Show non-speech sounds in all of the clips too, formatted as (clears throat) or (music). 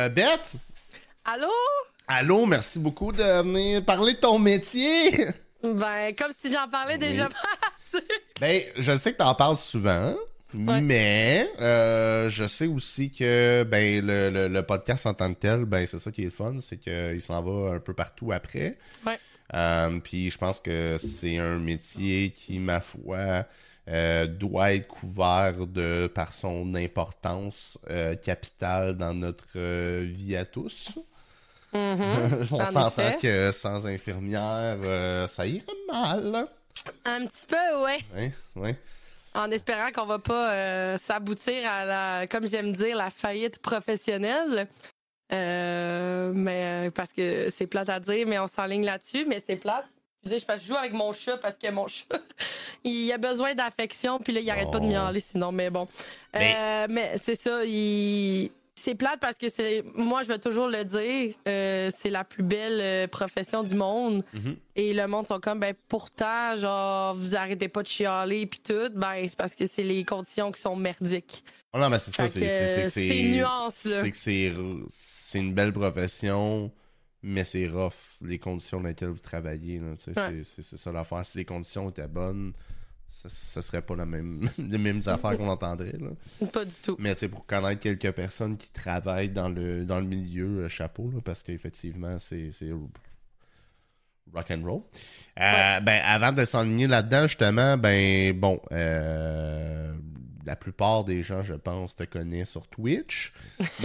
Euh, Beth? Allô? Allô, merci beaucoup de venir parler de ton métier. (laughs) Ben, comme si j'en parlais déjà pas Ben, je sais que t'en parles souvent, mais euh, je sais aussi que ben le, le, podcast en tant que tel, ben c'est ça qui est le fun, c'est qu'il s'en va un peu partout après. Ouais. Euh, puis je pense que c'est un métier qui, ma foi, euh, doit être couvert de par son importance euh, capitale dans notre euh, vie à tous. Mm-hmm. (laughs) On En s'entend que sans infirmière, ça irait mal. Un petit peu, ouais. Oui, oui. En espérant qu'on va pas euh, s'aboutir à la, comme j'aime dire, la faillite professionnelle. Euh, mais parce que c'est plate à dire, mais on s'enligne là-dessus, mais c'est plate. Je sais, je joue avec mon chat parce que mon (laughs) chat, il a besoin d'affection, puis là, il arrête pas de Oh. miauler sinon, mais bon. Mais- Euh, mais c'est ça, il... c'est plate parce que c'est, moi, je vais toujours le dire, euh, c'est la plus belle euh, profession du monde. Mhm. Et le monde sont comme, ben pourtant, genre, vous arrêtez pas de chialer puis tout. Ben, c'est parce que c'est les conditions qui sont merdiques. Oh non, mais c'est ça, Fait c'est que, c'est- c'est que c'est c'est. nuance, là. C'est que c'est c'est une belle profession, mais c'est rough, les conditions dans lesquelles vous travaillez. Ouais. c'est- ça l'affaire. Si les conditions étaient bonnes, ça, ça serait pas la même, (laughs) les mêmes affaires qu'on entendrait. Là. Pas du tout. Mais pour connaître quelques personnes qui travaillent dans le, dans le milieu, euh, chapeau, là, parce qu'effectivement, c'est c'est rock and roll. Euh, Ben, avant de s'enligner là-dedans, justement, ben, bon, euh, la plupart des gens, je pense, te connaissent sur Twitch.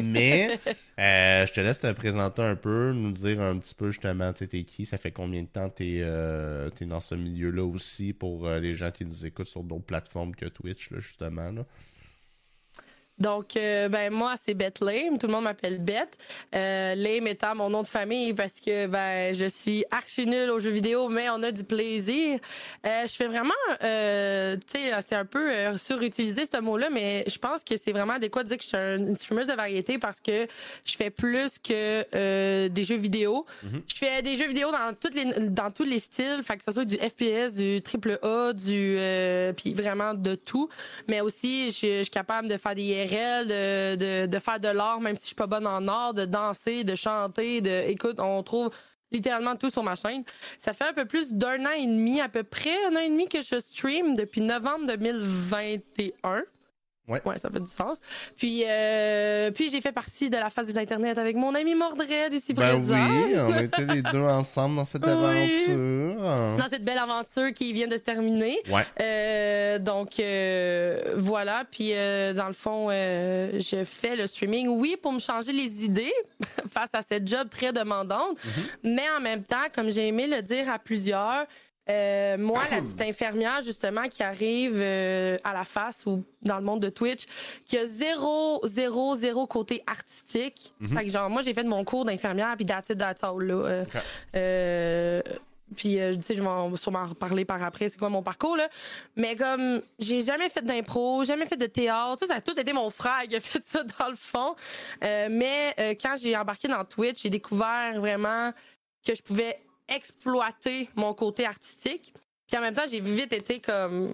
Mais (laughs) euh, je te laisse te présenter un peu, nous dire un petit peu, justement, tu sais, t'es qui, ça fait combien de temps t'es euh, t'es dans ce milieu-là aussi pour euh, les gens qui nous écoutent sur d'autres plateformes que Twitch, là, justement. Là. Donc, euh, ben moi, c'est Beth Lame. Tout le monde m'appelle Beth. Euh, Lame étant mon nom de famille parce que ben je suis archi nulle aux jeux vidéo, mais on a du plaisir. Euh, je fais vraiment, euh, tu sais, c'est un peu surutilisé ce mot-là, mais je pense que c'est vraiment adéquat de dire que je suis un- une streameuse de variété parce que je fais plus que des jeux vidéo. Mhm. Je fais des jeux vidéo dans toutes les dans tous les styles, fait que ce soit du FPS, du triple A, du puis vraiment de tout mais aussi je, je suis capable de faire des De, de faire de l'art, même si je suis pas bonne en art, de danser, de chanter, de écoute, on trouve littéralement tout sur ma chaîne. Ça fait un peu plus d'un an et demi, à peu près un an et demi que je stream depuis novembre 2021. Ouais. Ouais, ça fait du sens. Puis, euh, puis j'ai fait partie de la phase des internets avec mon ami Mordred ici Ben présent. oui, (laughs) on était les deux ensemble dans cette Oui. aventure. Dans cette belle aventure qui vient de se terminer. Ouais. Euh, donc euh, voilà, puis euh, dans le fond, euh, je fais le streaming, oui, pour me changer les idées (laughs) face à cette job très demandante, mais en même temps, comme j'ai aimé le dire à plusieurs, euh, moi, la (coughs) petite infirmière justement qui arrive euh, à la face ou dans le monde de Twitch, qui a zéro, zéro, zéro côté artistique. Mhm. Fait que genre, moi, j'ai fait mon cours d'infirmière, puis that's it, that's all, là. Euh, euh, puis, tu sais, je vais en- sûrement en reparler par après, c'est quoi mon parcours, là. Mais comme, j'ai jamais fait d'impro, jamais fait de théâtre. Ça, ça a tout été mon frère qui a (laughs) fait ça, dans le fond. Mais quand j'ai embarqué dans Twitch, j'ai découvert vraiment que je pouvais exploiter mon côté artistique. Puis en même temps, j'ai vite été comme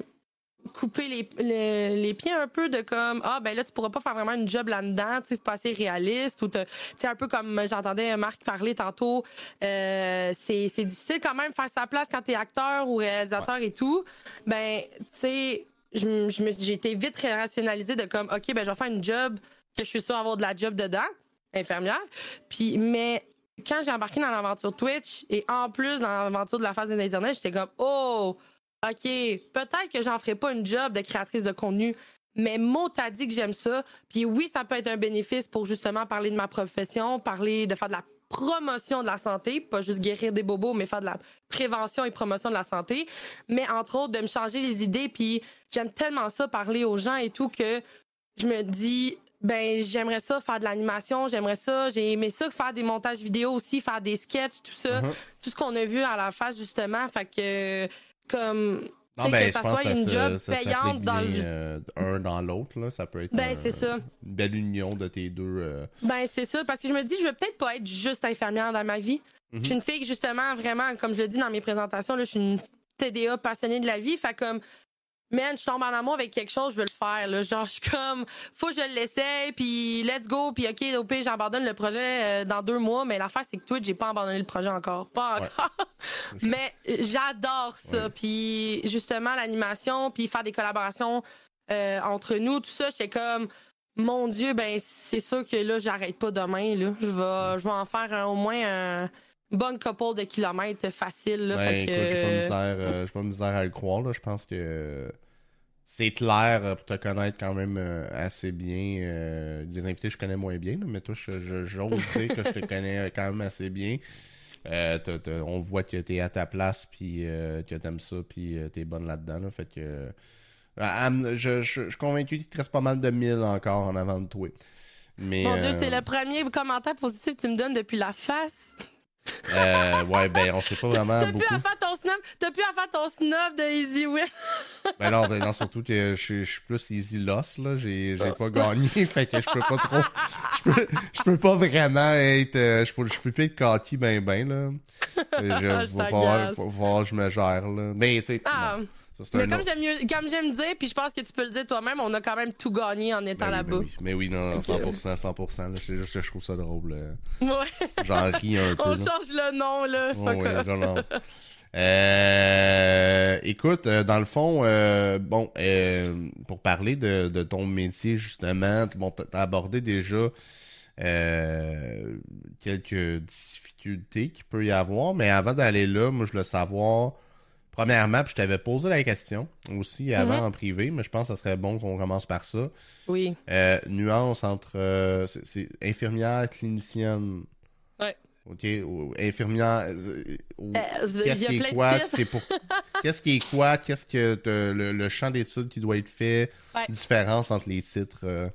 couper les, les, les pieds un peu de comme ah ben là tu pourras pas faire vraiment une job là-dedans tu sais c'est pas assez réaliste ou tu sais un peu comme j'entendais Marc parler tantôt euh, c'est c'est difficile quand même faire sa place quand t'es acteur ou réalisateur et tout. Ben tu sais je me- j'ai été vite rationalisée de comme ok ben je vais faire une job que je suis sûre avoir de la job dedans infirmière. Puis mais quand j'ai embarqué dans l'aventure Twitch et en plus dans l'aventure de la phase d'Internet, j'étais comme Oh, OK, peut-être que j'en ferai pas une job de créatrice de contenu, mais mot t'as dit que j'aime ça. Puis oui, ça peut être un bénéfice pour justement parler de ma profession, parler de faire de la promotion de la santé, pas juste guérir des bobos, mais faire de la prévention et promotion de la santé. Mais entre autres, de me changer les idées. Puis j'aime tellement ça, parler aux gens et tout, que je me dis, ben j'aimerais ça faire de l'animation, j'aimerais ça, j'ai aimé ça faire des montages vidéo aussi, faire des sketchs, tout ça, Mhm. tout ce qu'on a vu à la face justement, fait que comme Non, ben, que je ça pense soit une ça, job ça payante dans le euh, un dans l'autre, là. Ça peut être Ben, un- ça. une belle union de tes deux. euh, Ben, c'est ça, parce que je me dis, je veux peut-être pas être juste infirmière dans ma vie. Je suis une fille que, justement, vraiment, comme je le dis dans mes présentations, là, je suis une TDA passionnée de la vie. Fait comme, man, je tombe en amour avec quelque chose, je veux le faire. Là. Genre, je suis comme, faut que je l'essaye, puis let's go, puis OK, au pire, j'abandonne le projet euh, dans deux mois. Mais l'affaire, c'est que Twitch, j'ai pas abandonné le projet encore. Pas encore. (laughs) mais j'adore ça. Puis justement, l'animation, puis faire des collaborations euh, entre nous, tout ça, j'étais comme, mon Dieu, ben c'est sûr que là, j'arrête pas demain. Là. Je vais, je vais en faire au moins un bonne couple de kilomètres facile. Là, ben, écoute, j'ai pas misère, euh, pas misère à le croire. Là. Je pense que c'est clair euh, pour te connaître quand même euh, assez bien. des invités je connais moins bien, mais toi, j'ose dire que je te (laughs) connais quand même assez bien. on voit que t'es à ta place, puis que t'aimes ça, puis t'es bonne là-dedans. Là, fait que je, suis convaincu qu'il te reste pas mal de mille encore en avant de toi. Mais, Mon Dieu, c'est le premier commentaire positif que tu me donnes depuis la face. Euh, ouais, ben, on sait pas vraiment. T'as plus à faire ton snob, t'as plus à faire ton snob de Easy Win. (laughs) ben non, ben non, surtout que je, suis plus Easy Loss, là. J'ai, j'ai pas gagné, (laughs) fait que je peux pas trop. (laughs) Je peux, je peux pas vraiment être. Euh, je, peux, je peux plus être cocky ben ben, là. Je, va, falloir, falloir, que je me gère, là. Mais, tu sais. Ah mais comme j'aime mieux, comme j'aime dire, puis je pense que tu peux le dire toi-même, on a quand même tout gagné en étant là-bas. oui, mais oui, non, 100%, 100%. C'est juste que je trouve ça drôle. Ouais. J'en ris un (laughs) peu. On change le nom, là. Ouais, euh, écoute, euh, dans le fond, euh, bon, euh, pour parler de, de, ton métier, justement, bon, t'as abordé déjà quelques difficultés qu'il peut y avoir, mais avant d'aller là, moi, je voulais savoir Premièrement, puis je t'avais posé la question aussi avant mhm. en privé, mais je pense que ça serait bon qu'on commence par ça. Oui. Euh, nuance entre euh, c'est infirmière, clinicienne. Ouais. OK, infirmière. Euh, qu'est-ce qui est quoi C'est pour. (laughs) qu'est-ce qui est quoi Qu'est-ce que le, champ d'études qui doit être fait Différence entre les titres.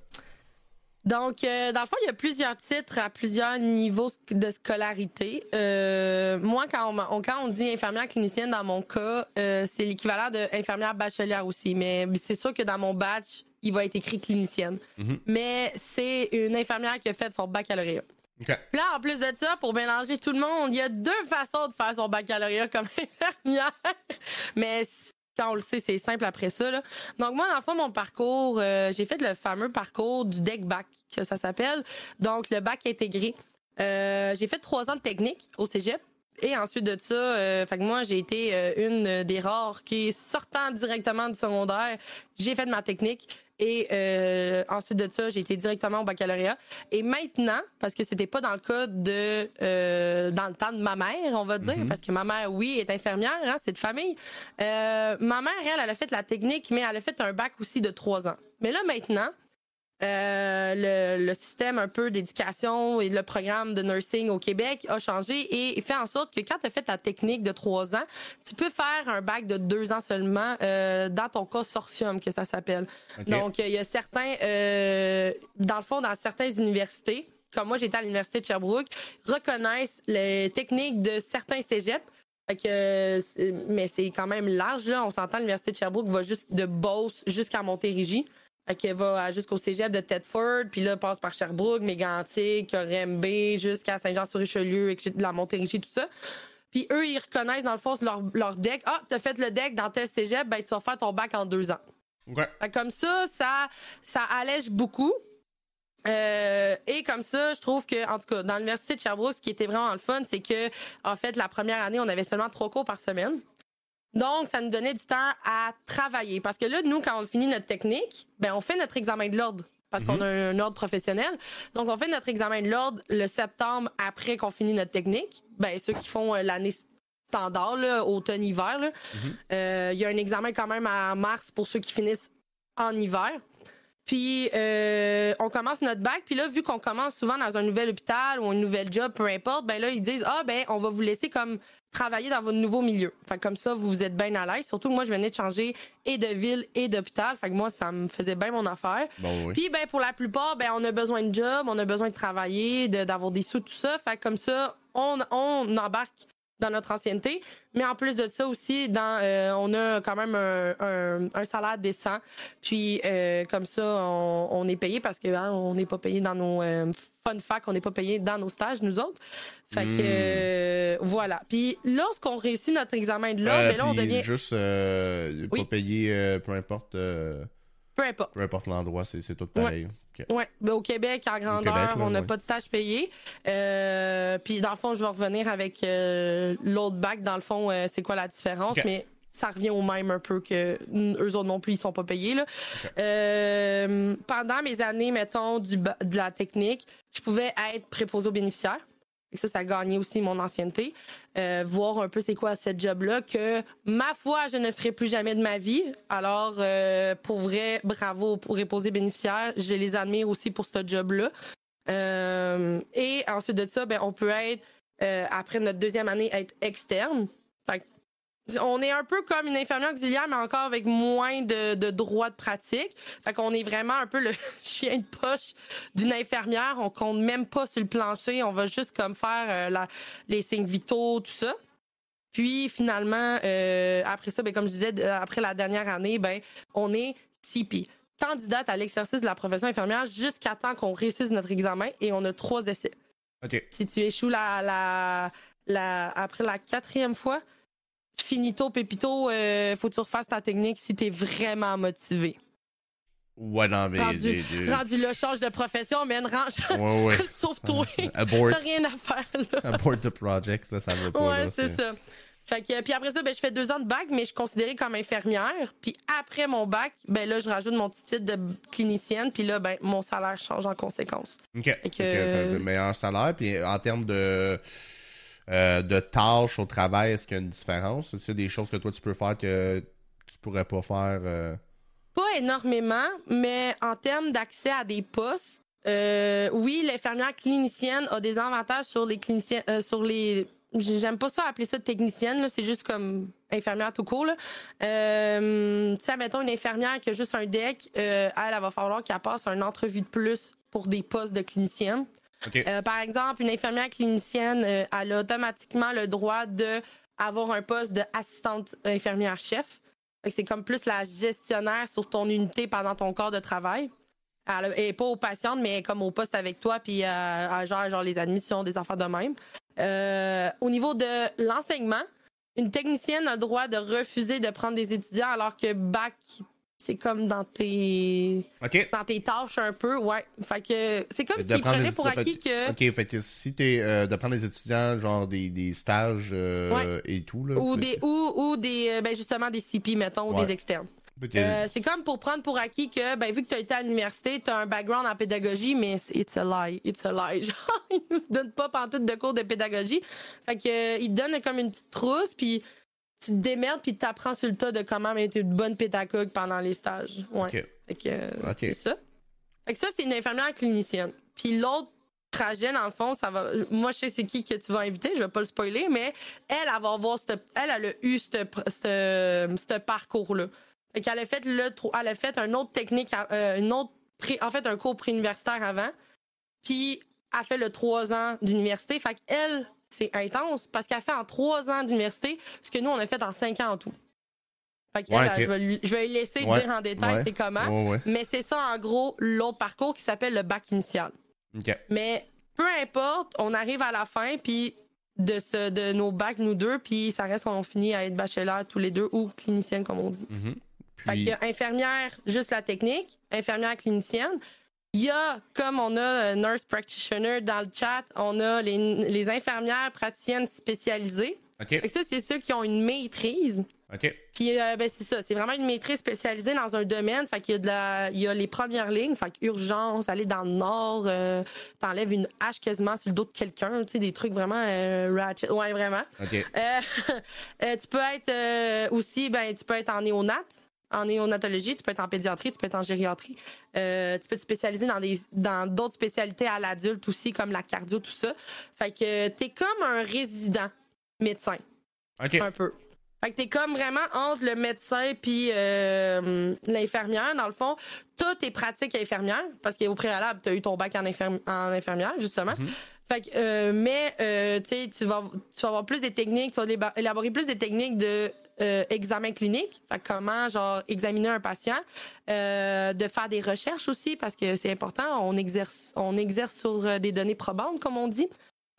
Donc, euh, dans le fond, il y a plusieurs titres à plusieurs niveaux de scolarité. Euh, moi, quand on, quand on dit infirmière clinicienne, dans mon cas, euh, c'est l'équivalent d'infirmière bachelière aussi. Mais c'est sûr que dans mon batch, il va être écrit clinicienne. Mhm. Mais c'est une infirmière qui a fait son baccalauréat. Là, en plus de ça, pour mélanger tout le monde, il y a deux façons de faire son baccalauréat comme (laughs) infirmière. Mais quand on le sait, c'est simple après ça. Donc, moi, dans le fond, mon parcours, euh, j'ai fait le fameux parcours du deck bac, que ça s'appelle. Donc, le bac intégré. Euh, j'ai fait trois ans de technique au cégep. Et ensuite de ça, euh, que moi, j'ai été euh, une des rares qui, sortant directement du secondaire, j'ai fait de ma technique. Et euh, ensuite de ça, j'ai été directement au baccalauréat. Et maintenant, parce que c'était pas dans le cas de euh, dans le temps de ma mère, on va dire, mhm. parce que ma mère, oui, est infirmière, hein, c'est de famille. Euh, ma mère, elle, elle a fait la technique, mais elle a fait un bac aussi de trois ans. Mais là maintenant, euh, le, système un peu d'éducation et le programme de nursing au Québec a changé et fait en sorte que quand tu as fait ta technique de trois ans, tu peux faire un bac de deux ans seulement euh, dans ton consortium que ça s'appelle. Donc, il y a certains, euh, dans le fond, dans certaines universités, comme moi j'étais à l'université de Sherbrooke, reconnaissent les techniques de certains cégeps que, mais c'est quand même large. Là. On s'entend, l'Université de Sherbrooke va juste de Beauce jusqu'à Montérégie. Fait va jusqu'au cégep de Tedford, puis là, passe par Sherbrooke, Mégantic, Rembe, jusqu'à Saint-Jean-sur-Richelieu, la Montérégie, tout ça. Puis eux, ils reconnaissent, dans le fond, leur, leur deck. Ah, t'as fait le deck dans tel cégep, ben tu vas faire ton bac en deux ans. comme ça, ça, ça allège beaucoup. Euh, et comme ça, je trouve que, en tout cas, dans l'université de Sherbrooke, ce qui était vraiment le fun, c'est que, en fait, la première année, on avait seulement trois cours par semaine. Donc, ça nous donnait du temps à travailler. Parce que là, nous, quand on finit notre technique, ben, on fait notre examen de l'ordre. Parce qu'on mhm. a un, ordre professionnel. Donc, on fait notre examen de l'ordre le septembre après qu'on finit notre technique. Ben, ceux qui font euh, l'année standard, automne-hiver. Mhm. Euh, il y a un examen quand même à mars pour ceux qui finissent en hiver. Puis euh, on commence notre bac, puis là vu qu'on commence souvent dans un nouvel hôpital ou un nouvel job, peu importe, ben là ils disent ah ben on va vous laisser comme travailler dans votre nouveau milieu. Fait comme ça vous êtes bien à l'aise. Surtout que moi je venais de changer et de ville et d'hôpital, fait que moi ça me faisait bien mon affaire. Puis ben pour la plupart ben on a besoin de job, on a besoin de travailler, d'avoir des sous tout ça. Fait comme ça on, on embarque dans notre ancienneté. Mais en plus de ça aussi, dans, euh, on a quand même un, un, salaire décent. Puis euh, comme ça, on, est payé parce que hein, on n'est pas payé dans nos euh, fun fact, on n'est pas payé dans nos stages, nous autres. Fait que, Hmm. voilà. Puis lorsqu'on réussit notre examen de là, ben là, on devient. juste Oui. pas euh, peu importe Peu importe. peu importe l'endroit, c'est c'est tout pareil. Ouais, ben, au Québec, en grandeur, Québec, là, on n'a ouais. pas de stage payé. Euh, puis dans le fond, je vais revenir avec euh, l'autre bac. Dans le fond, euh, c'est quoi la différence? Mais ça revient au même un peu que eux autres non plus, ils sont pas payés. Là. Pendant mes années, mettons, du, de la technique, je pouvais être préposé aux bénéficiaires. Et ça, ça a gagné aussi mon ancienneté. Euh, voir un peu c'est quoi cette job-là que, ma foi, je ne ferai plus jamais de ma vie. Alors, euh, pour vrai, bravo pour préposé bénéficiaires. Je les admire aussi pour ce job-là. Euh, et ensuite de ça, ben, on peut être, après notre deuxième année, être externe. Fait on est un peu comme une infirmière auxiliaire, mais encore avec moins de, de droits de pratique. Fait qu'on est vraiment un peu le (laughs) chien de poche d'une infirmière. On compte même pas sur le plancher. On va juste comme faire euh, la- les signes vitaux, tout ça. Puis finalement, euh, après ça, ben, comme je disais, d- après la dernière année, ben, on est CP, candidate à l'exercice de la profession infirmière jusqu'à temps qu'on réussisse notre examen et on a trois essais. Ok. Si tu échoues la, la, la, après la quatrième fois, finito, pépito, euh, faut que tu refasses ta technique si t'es vraiment motivé. Ouais, non, mais. Rendu- Rendu là, change de profession, mais range, Ouais, ouais. (laughs) sauve-toi. (laughs) Abort, T'as rien à faire, là. abort the project, là, ça va pas. Ouais, c'est ça. Fait que, puis après ça, ben, je fais deux ans de bac, mais je suis considérée comme infirmière. Puis après mon bac, ben là, je rajoute mon petit titre de clinicienne. Puis là, ben, mon salaire change en conséquence. Ok. que- Ok, ça, c'est meilleur salaire. Puis en termes de, euh, de tâches au travail, est-ce qu'il y a une différence? Est-ce qu'il y a des choses que toi tu peux faire que tu pourrais pas faire? euh? Pas énormément, mais en termes d'accès à des postes, euh, oui, l'infirmière clinicienne a des avantages sur les cliniciens, sur les. J'aime pas ça appeler ça technicienne, c'est juste comme infirmière tout court. Là. Euh, mettons une infirmière qui a juste un deck, elle, elle va falloir qu'elle passe une entrevue de plus pour des postes de clinicienne. Euh, par exemple, une infirmière clinicienne, euh, a automatiquement le droit de avoir un poste d'assistante infirmière chef. C'est comme plus la gestionnaire sur ton unité pendant ton corps de travail. Elle est pas aux patientes, mais comme au poste avec toi, puis euh, genre les admissions, des affaires de même. Euh, au niveau de l'enseignement, une technicienne a le droit de refuser de prendre des étudiants alors que bac, c'est comme dans tes dans tes tâches un peu, ouais. Fait que c'est comme s'ils prenaient pour fait- acquis que Ok, fait que si t'es euh, de prendre des étudiants, genre des, des stages euh, et tout, là. ou des ou, ou des euh, ben justement des CP mettons ou des externes. Euh, c'est comme pour prendre pour acquis que ben vu que tu as été à l'université, tu as un background en pédagogie mais c'est- it's a lie, it's a lie. (laughs) Genre ils nous donnent pas pantoute de cours de pédagogie. Fait que euh, ils te donnent comme une petite trousse puis tu te démerdes puis tu apprends sur le tas de comment être une bonne pédagogue pendant les stages. Ouais. Fait que euh, c'est ça. Fait que ça, c'est une infirmière clinicienne. Puis l'autre trajet, dans le fond, ça va. Moi, je sais c'est qui que tu vas inviter, je vais pas le spoiler, mais elle, elle va avoir cette. Elle, elle a eu ce ce parcours-là. Fait qu'elle a fait le elle a fait un autre technique, euh, une autre en fait un cours préuniversitaire avant. Puis elle fait le trois ans d'université. Fait qu'elle, c'est intense parce qu'elle fait en trois ans d'université ce que nous, on a fait en cinq ans en tout. Fait qu'elle, Ouais, ok. je, vais lui- je vais lui laisser Ouais, dire en détail ouais. c'est comment. Mais c'est ça, en gros, l'autre parcours qui s'appelle le bac initial. Mais peu importe, on arrive à la fin, puis de, ce, de nos bacs, nous deux, puis ça reste qu'on finit à être bachelor tous les deux ou clinicienne, comme on dit. Mhm. Fait Puis, que infirmière, juste la technique, infirmière clinicienne. Il y a, comme on a euh, nurse practitioner dans le chat, on a les, les infirmières praticiennes spécialisées. ok. Fait que ça, c'est ceux qui ont une maîtrise. Ok. Puis, euh, ben, c'est ça. C'est vraiment une maîtrise spécialisée dans un domaine. Fait qu'il y a de la, il y a les premières lignes. Fait que urgence, aller dans le nord, euh, t'enlèves une hache quasiment sur le dos de quelqu'un. Tu sais, des trucs vraiment euh, ratchet. Ouais, vraiment. Ok. Euh, (laughs) euh, tu peux être aussi, ben, tu peux être en néonat, en néonatologie, tu peux être en pédiatrie, tu peux être en gériatrie. Euh, tu peux te spécialiser dans des dans d'autres spécialités à l'adulte aussi, comme la cardio, tout ça. Fait que t'es comme un résident médecin un peu. Fait que t'es comme vraiment entre le médecin puis euh, l'infirmière, dans le fond. T'as tes pratiques infirmières, parce qu'au préalable, t'as eu ton bac en, infirm- en infirmière, justement. Mhm. Fait que, euh, mais, euh, tu vas, tu vas avoir plus des techniques, tu vas élaborer plus des techniques de euh, examen clinique, fait comment genre examiner un patient, euh, de faire des recherches aussi parce que c'est important. On exerce, on exerce sur euh, des données probantes comme on dit.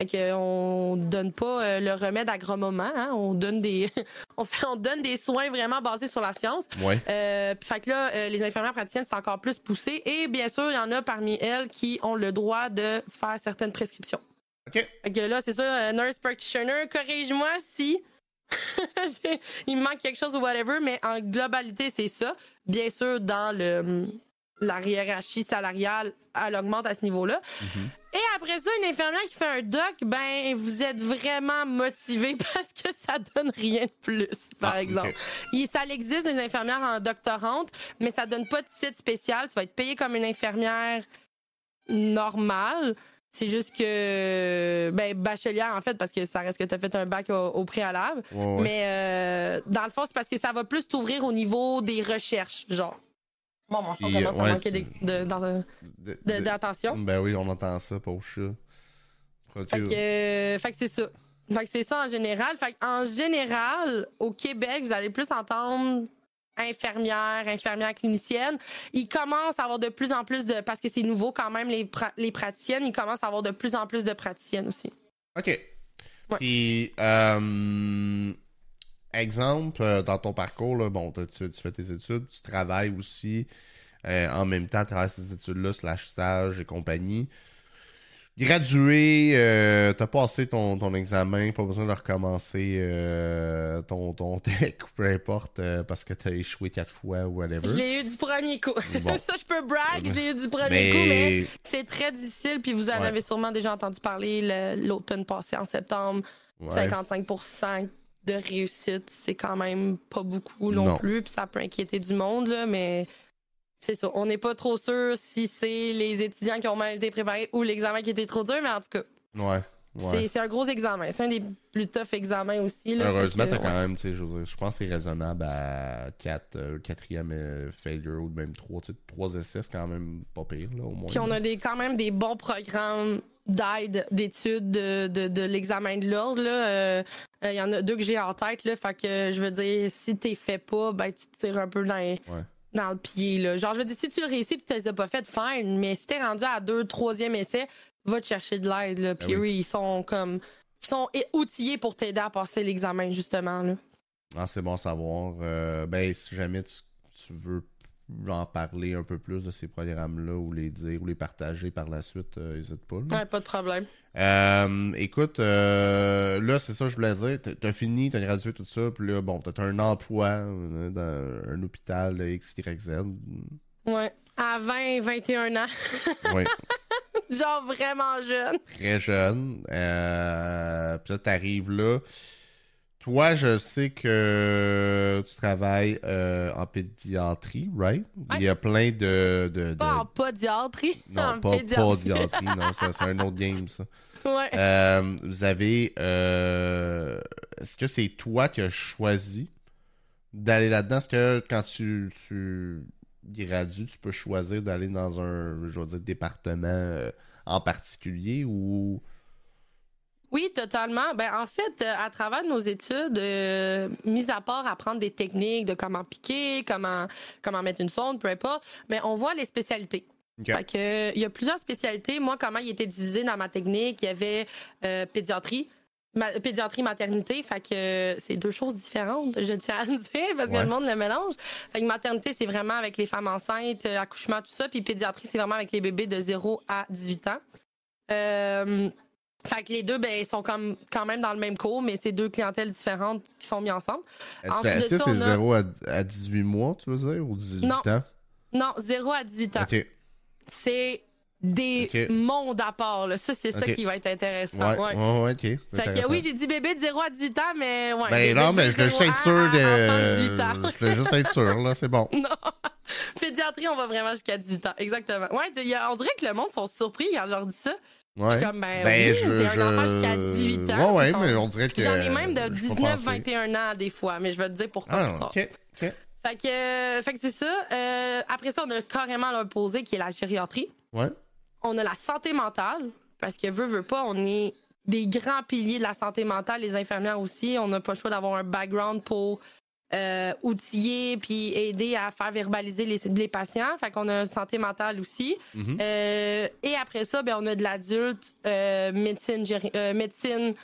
Fait que on donne pas le remède à grand moment, hein. on donne des (laughs) on fait on donne des soins vraiment basés sur la science. Ouais. Euh, puis fait que là les infirmières praticiennes c'est encore plus poussé et bien sûr il y en a parmi elles qui ont le droit de faire certaines prescriptions. OK. Fait que là c'est ça nurse practitioner corrige-moi si (laughs) il me manque quelque chose ou whatever mais en globalité c'est ça. Bien sûr dans le la hiérarchie salariale elle augmente à ce niveau-là. Mhm. Et après ça, une infirmière qui fait un doc, ben, vous êtes vraiment motivé (laughs) parce que ça donne rien de plus, par Ah, exemple. Il, ça existe des infirmières en doctorante, mais ça donne pas de titre spécial. Tu vas être payé comme une infirmière normale. C'est juste que, ben, bachelière, en fait, parce que ça reste que tu as fait un bac au, au préalable. Ouais, ouais. Mais euh, dans le fond, c'est parce que ça va plus t'ouvrir au niveau des recherches, genre. Bon, mon Puis, commence à manquer d'attention. Ben oui, on entend ça, pauvre chat. Fait que, euh, fait que c'est ça. Fait que c'est ça en général. Fait que en général, au Québec, vous allez plus entendre infirmière, infirmière clinicienne. Ils commencent à avoir de plus en plus de... Parce que c'est nouveau quand même, les, pra- les praticiennes, ils commencent à avoir de plus en plus de praticiennes aussi. OK. Puis, euh, exemple, euh, dans ton parcours, là, bon, tu fais tes études, tu travailles aussi euh, en même temps à travers ces études-là, slash stage et compagnie. Gradué, euh, t'as passé ton, ton examen, pas besoin de recommencer euh, ton, ton (laughs) tech ou peu importe, euh, parce que t'as échoué quatre fois ou whatever. Je l'ai eu du premier coup. Bon. (laughs) ça, je peux brag, j'ai eu du premier coup, mais c'est très difficile. Puis vous en Ouais. avez sûrement déjà entendu parler le- l'automne passé en septembre. ouais. 55% de réussite, c'est quand même pas beaucoup non, Non. plus, puis ça peut inquiéter du monde, là, mais c'est ça. On n'est pas trop sûr si c'est les étudiants qui ont mal été préparés ou l'examen qui était trop dur, mais en tout cas, Ouais. ouais. c'est- un gros examen. C'est un des plus tough examens aussi. Là, Heureusement, t'as quand ouais. même, tu sais, je je pense que c'est raisonnable à 4, quatrième euh, failure ou même 3, tu sais, 3 essais, c'est quand même pas pire, là, au moins. Puis on a des, quand même des bons programmes d'aide, d'études de, de, de l'examen de l'ordre. Euh, euh, Il y en a deux que j'ai en tête. Là, fait que je veux dire, si t'es fait pas, ben tu te tires un peu dans, les- Ouais. Dans le pied. Là. Genre, je veux dire, si tu le réussis et tu les as pas fait, fine. Mais si t'es rendu à deux, troisième essai, va te chercher de l'aide. Puis Ah oui. eux, ils sont comme. Ils sont outillés pour t'aider à passer l'examen, justement. Là. Ah, c'est bon à savoir. Euh, ben, si jamais tu, tu veux en parler un peu plus de ces programmes-là ou les dire ou les partager par la suite, euh, n'hésite pas. Ouais, pas de problème. Euh, écoute, euh, là, c'est ça que je voulais dire. T'as- fini, t'as gradué, tout ça, puis là, bon, t'as un emploi euh, dans un hôpital XYZ. Ouais. À 20, 21 ans. (laughs) Oui. Genre vraiment jeune. très jeune. Puis là, t'arrives là. Toi, je sais que tu travailles euh, en pédiatrie, right? Il y a plein de... de, de- Pas en podiatrie. Non, en pas pédiatrie. pédiatrie, non, ça, c'est un autre game, ça. Ouais. Euh, vous avez... euh, Est-ce que c'est toi qui as choisi d'aller là-dedans? Est-ce que quand tu, tu gradues, tu peux choisir d'aller dans un, je veux dire, département en particulier ou... Oui, totalement. Ben, en fait, euh, à travers nos études, euh, mis à part apprendre des techniques de comment piquer, comment, comment mettre une sonde, peu importe, mais on voit les spécialités. Fait que, il y a plusieurs spécialités. Moi, comment il était divisé dans ma technique, il y avait euh, pédiatrie, ma- pédiatrie maternité. Fait que c'est deux choses différentes, je tiens à le dire, parce que Ouais. le monde le mélange. Fait que maternité, c'est vraiment avec les femmes enceintes, euh, accouchement, tout ça. Puis pédiatrie, c'est vraiment avec les bébés de 0 à 18 ans. Euh, fait que les deux, ben, ils sont comme, quand même dans le même cours, mais c'est deux clientèles différentes qui sont mis ensemble. Est-ce que c'est a- 0 à, à 18 mois, tu veux dire, ou 18 Non. ans? Non, 0 à 18 ans. Ok. C'est des Ok. mondes à part. Là. Ça, c'est ça qui va être intéressant. Ouais, Ouais. ok. Fait que oui, j'ai dit bébé de 0 à 18 ans, mais ouais. Ben non, mais je voulais juste 0 être sûr de 18 de. ans. Je voulais juste être sûr, là, c'est bon. (laughs) Non. Pédiatrie, on va vraiment jusqu'à 18 ans. Exactement. Ouais, il y a- on dirait que le monde sont surpris quand je leur dis ça. Je suis comme, ben, Ben, oui, je. t'es un enfant jusqu'à je- 18 ans. Ouais, ouais, ils sont- mais on dirait que. J'en ai même de je peux 19, penser. 21 ans des fois, mais je vais te dire pourquoi Ah, plus tard. ok. ok. Fait que, euh, fait que c'est ça. Euh, après ça, on a carrément l'opposé qui est la gériatrie. Ouais. On a la santé mentale, parce que veut, veut pas, on est des grands piliers de la santé mentale, les infirmières aussi. On n'a pas le choix d'avoir un background pour euh, outiller puis aider à faire verbaliser les, les patients. Fait qu'on a une santé mentale aussi. Mhm. Euh, et après ça, ben, on a de l'adulte, euh, médecine, médecine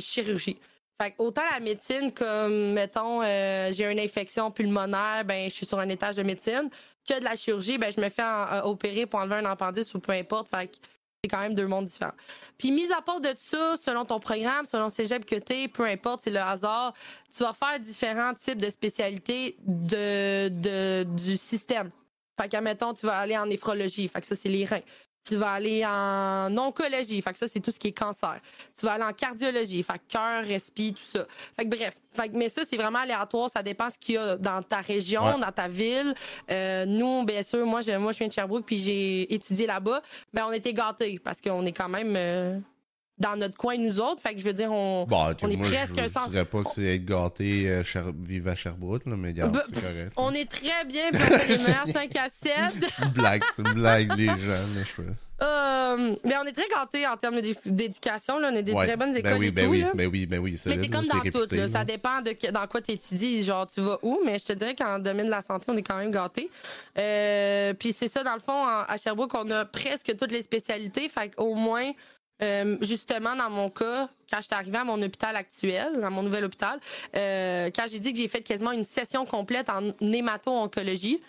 chirurgie. Fait que autant la médecine, comme, mettons, j'ai une infection pulmonaire, ben, je suis sur un étage de médecine, que de la chirurgie, ben, je me fais en- opérer pour enlever un appendice ou peu importe. Fait que c'est quand même deux mondes différents. Puis, mis à part de ça, selon ton programme, selon cégep que t'es, peu importe, c'est le hasard, tu vas faire différents types de spécialités de, de, du système. Fait qu'admettons, tu vas aller en néphrologie. Fait que ça, c'est les reins. Tu vas aller en oncologie. Fait que ça, c'est tout ce qui est cancer. Tu vas aller en cardiologie. Fait que cœur, respi, tout ça. Fait que bref. Fait que, mais ça, c'est vraiment aléatoire. Ça dépend ce qu'il y a dans ta région, Ouais. dans ta ville. Euh, nous, bien sûr, moi, je, moi, je viens de Sherbrooke puis j'ai étudié là-bas. Ben, on était gâtés parce qu'on est quand même euh, dans notre coin, nous autres. Fait que je veux dire, on. Bon, on est moi, presque je, un je centre- dirais pas que c'est être gâté, euh, Cher- vivre à Sherbrooke, là, mais regarde, Ben, c'est correct. On est très bien, puis on fait les meilleurs (laughs) 5 à 7. C'est une blague, c'est une blague, les gens. Là, je Euh, mais on est très gâtés en termes d'édu- d'éducation. Là. On a des Ouais. très bonnes écoles ben oui, et ben tout. oui, là. ben oui, ben oui, Mais c'est comme là, dans réputé, tout. là. là. Ça dépend de que- dans quoi tu étudies. Genre, tu vas où. Mais je te dirais qu'en domaine de la santé, on est quand même gâtés. Euh, Puis c'est ça, dans le fond, en- à Sherbrooke, on a presque toutes les spécialités. Fait qu'au moins, euh, justement, dans mon cas, quand je suis arrivée à mon hôpital actuel, dans mon nouvel hôpital, euh, quand j'ai dit que j'ai fait quasiment une session complète en hémato-oncologie,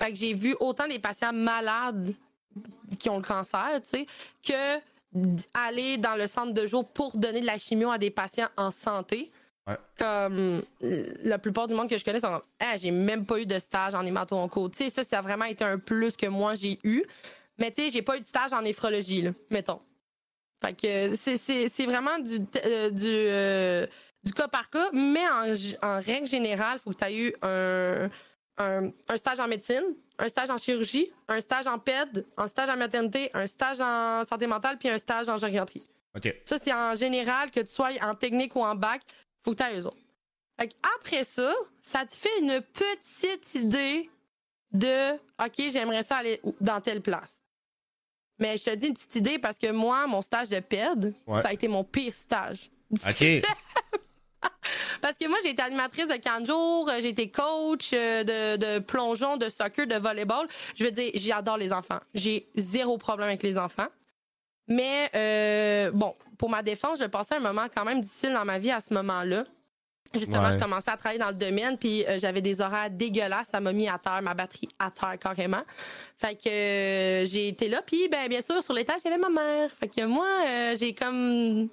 fait que j'ai vu autant des patients malades qui ont le cancer, tu sais, que aller dans le centre de jour pour donner de la chimio à des patients en santé. Ouais. Comme euh, la plupart du monde que je connais sont comme, j'ai même pas eu de stage en hémato-onco. Tu sais, ça, ça a vraiment été un plus que moi j'ai eu. Mais tu sais, j'ai pas eu de stage en néphrologie, là, mettons. Fait que c'est- vraiment du, euh, du, euh, du cas par cas, mais en, en règle générale, il faut que tu aies eu un, un, un stage en médecine, un stage en chirurgie, un stage en PED, un stage en maternité, un stage en santé mentale, puis un stage en gériatrie. Ok. Ça, c'est en général, que tu sois en technique ou en bac, faut que tu aies eux autres. Fait que après ça, ça te fait une petite idée de OK, j'aimerais ça aller dans telle place. Mais je te dis une petite idée parce que moi, mon stage de PED, Ouais. ça a été mon pire stage. Ok. (laughs) Parce que moi, j'ai été animatrice de 4 jours, euh, j'ai été coach euh, de, de plongeon, de soccer, de volleyball. Je veux dire, j'adore les enfants. J'ai zéro problème avec les enfants. Mais euh, bon, pour ma défense, je passais un moment quand même difficile dans ma vie à ce moment-là. Justement, Ouais. je commençais à travailler dans le domaine, puis euh, j'avais des horaires dégueulasses. Ça m'a mis à terre, ma batterie à terre carrément. Fait que euh, j'ai été là, puis ben, bien sûr, sur l'étage, il y avait ma mère. Fait que moi, euh, j'ai comme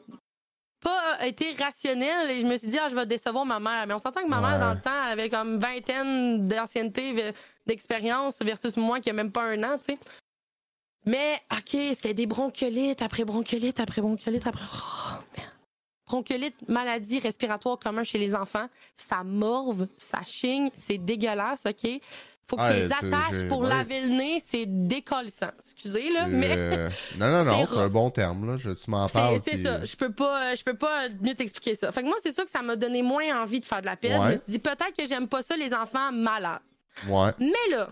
pas été rationnelle et je me suis dit, ah, je vais décevoir ma mère. Mais on s'entend que ma mère, dans le temps, elle avait comme vingtaine d'ancienneté, d'expérience versus moi qui a même pas un an, tu sais. Mais, OK, c'était des bronchiolites après bronchiolite après bronchiolite après. Oh, merde. Bronchiolite, maladie respiratoire commune chez les enfants. Ça morve, ça chigne, c'est dégueulasse, OK? Faut que tu les attaches pour ouais. laver le nez, c'est décollissant. Excusez, là, mais. Euh, Non, non, (laughs) non, C'est un bon terme, là. Je, tu m'en parles. c'est puis- ça. Je peux pas, je peux pas mieux t'expliquer ça. Fait que moi, c'est sûr que ça m'a donné moins envie de faire de la peine. Je me suis dit peut-être que j'aime pas ça les enfants malades. Ouais. Mais là,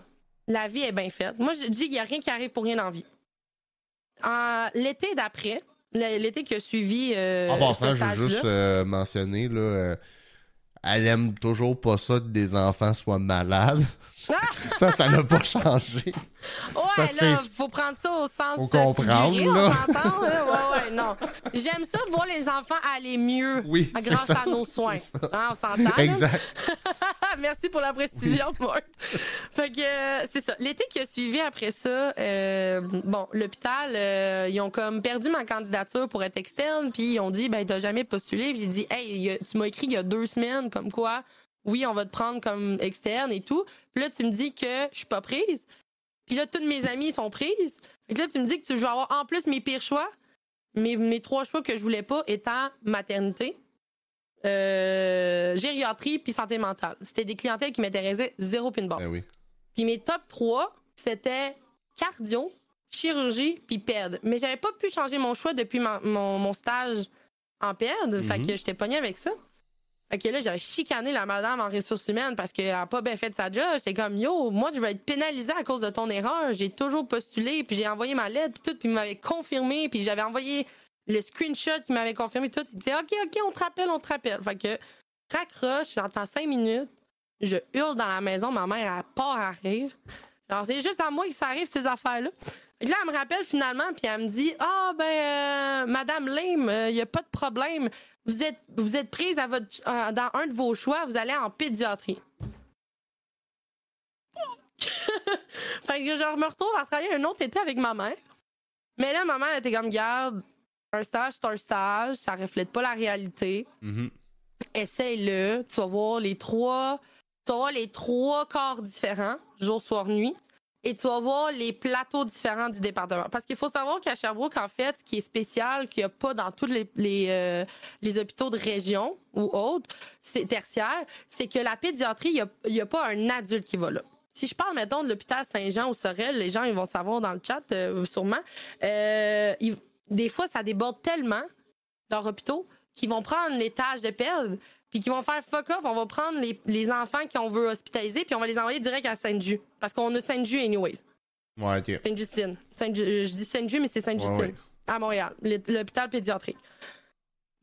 la vie est bien faite. Moi, je dis qu'il y a rien qui arrive pour rien en vie. En L'été d'après, l'été qui a suivi euh, En passant, je veux juste euh, mentionner, là, euh, elle aime toujours pas ça que des enfants soient malades. (laughs) ça, ça n'a pas changé. Ouais, là, faut prendre ça au sens Faut comprendre, figuré, là. on là? Ouais, ouais, non. J'aime ça voir les enfants aller mieux Oui, grâce ça. à nos soins. Hein, on s'entend? Exact. (laughs) Merci pour la précision, Marc. fait que euh, c'est ça. L'été qui a suivi après ça, euh, bon, l'hôpital, euh, ils ont comme perdu ma candidature pour être externe, puis ils ont dit, ben, t'as jamais postulé. Puis j'ai dit, hey, a- tu m'as écrit il y a deux semaines, comme quoi, oui, on va te prendre comme externe et tout. Puis là, tu me dis que je suis pas prise. Puis là, toutes mes amies sont prises. Que là, tu me dis que tu veux avoir en plus mes pires choix. Mes, mes trois choix que je voulais pas étant maternité, euh, gériatrie puis santé mentale. C'était des clientèles qui m'intéressaient zéro pin bar. Ben oui. Puis mes top 3, c'était cardio, chirurgie puis PED. Mais j'avais pas pu changer mon choix depuis ma- mon, mon stage en PED. Fait Mhm. que j'étais pognée avec ça. Fait que là, j'avais chicané la madame en ressources humaines parce qu'elle a pas bien fait sa job. J'étais comme, yo, moi, je vais être pénalisée à cause de ton erreur. J'ai toujours postulé, puis j'ai envoyé ma lettre, puis tout, puis il m'avait confirmé, puis j'avais envoyé le screenshot qui m'avait confirmé tout. Il disait, OK, OK, on te rappelle, on te rappelle. Fait que, raccroche, j'entends cinq minutes. Je hurle dans la maison, ma mère, elle part à rire. Alors, c'est juste à moi que ça arrive, ces affaires-là. Et là, elle me rappelle finalement, puis elle me dit Ah, ben, euh, Madame Lame, il n'y a pas de problème. Vous êtes, vous êtes prise à votre, euh, dans un de vos choix, vous allez en pédiatrie. (laughs) fait que je me retrouve à travailler un autre été avec ma mère. Mais là, ma mère était comme garde, un stage, c'est un stage, ça reflète pas la réalité. Mhm. Essaye-le, tu vas voir les trois, tu vas voir les trois corps différents, jour, soir, nuit. Et tu vas voir les plateaux différents du département. Parce qu'il faut savoir qu'à Sherbrooke, en fait, ce qui est spécial, qu'il n'y a pas dans tous les, euh, les hôpitaux de région ou autres, c'est tertiaire, c'est que la pédiatrie, il n'y a, a pas un adulte qui va là. Si je parle, mettons, de l'hôpital Saint-Jean ou Sorel, les gens, ils vont savoir dans le chat, euh, sûrement. Euh, des fois, ça déborde tellement, leurs hôpitaux, qu'ils vont prendre l'étage de perdre, puis qu'ils vont faire fuck off. On va prendre les, les enfants qu'on veut hospitaliser, puis on va les envoyer direct à Sainte-Ju. Parce qu'on a Sainte-Ju, anyways. Ouais, ok. Sainte-Justine. Sainte-Ju- je dis Sainte-Ju, mais c'est Sainte-Justine. Ouais, ouais. À Montréal, l'hôpital pédiatrique.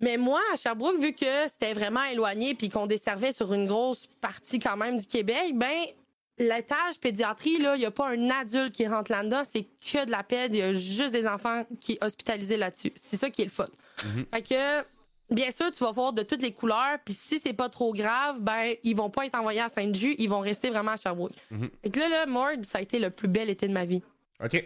Mais moi, à Sherbrooke, vu que c'était vraiment éloigné puis qu'on desservait sur une grosse partie quand même du Québec, ben l'étage pédiatrie, là, il n'y a pas un adulte qui rentre là-dedans, c'est que de la péd, il y a juste des enfants qui sont hospitalisés là-dessus. C'est ça qui est le fun. Mhm. Fait que, bien sûr, tu vas voir de toutes les couleurs, puis si c'est pas trop grave, ben, ils vont pas être envoyés à Sainte-Ju, ils vont rester vraiment à Sherbrooke. Mhm. Fait que là, là, Mord, ça a été le plus bel été de ma vie. Ok.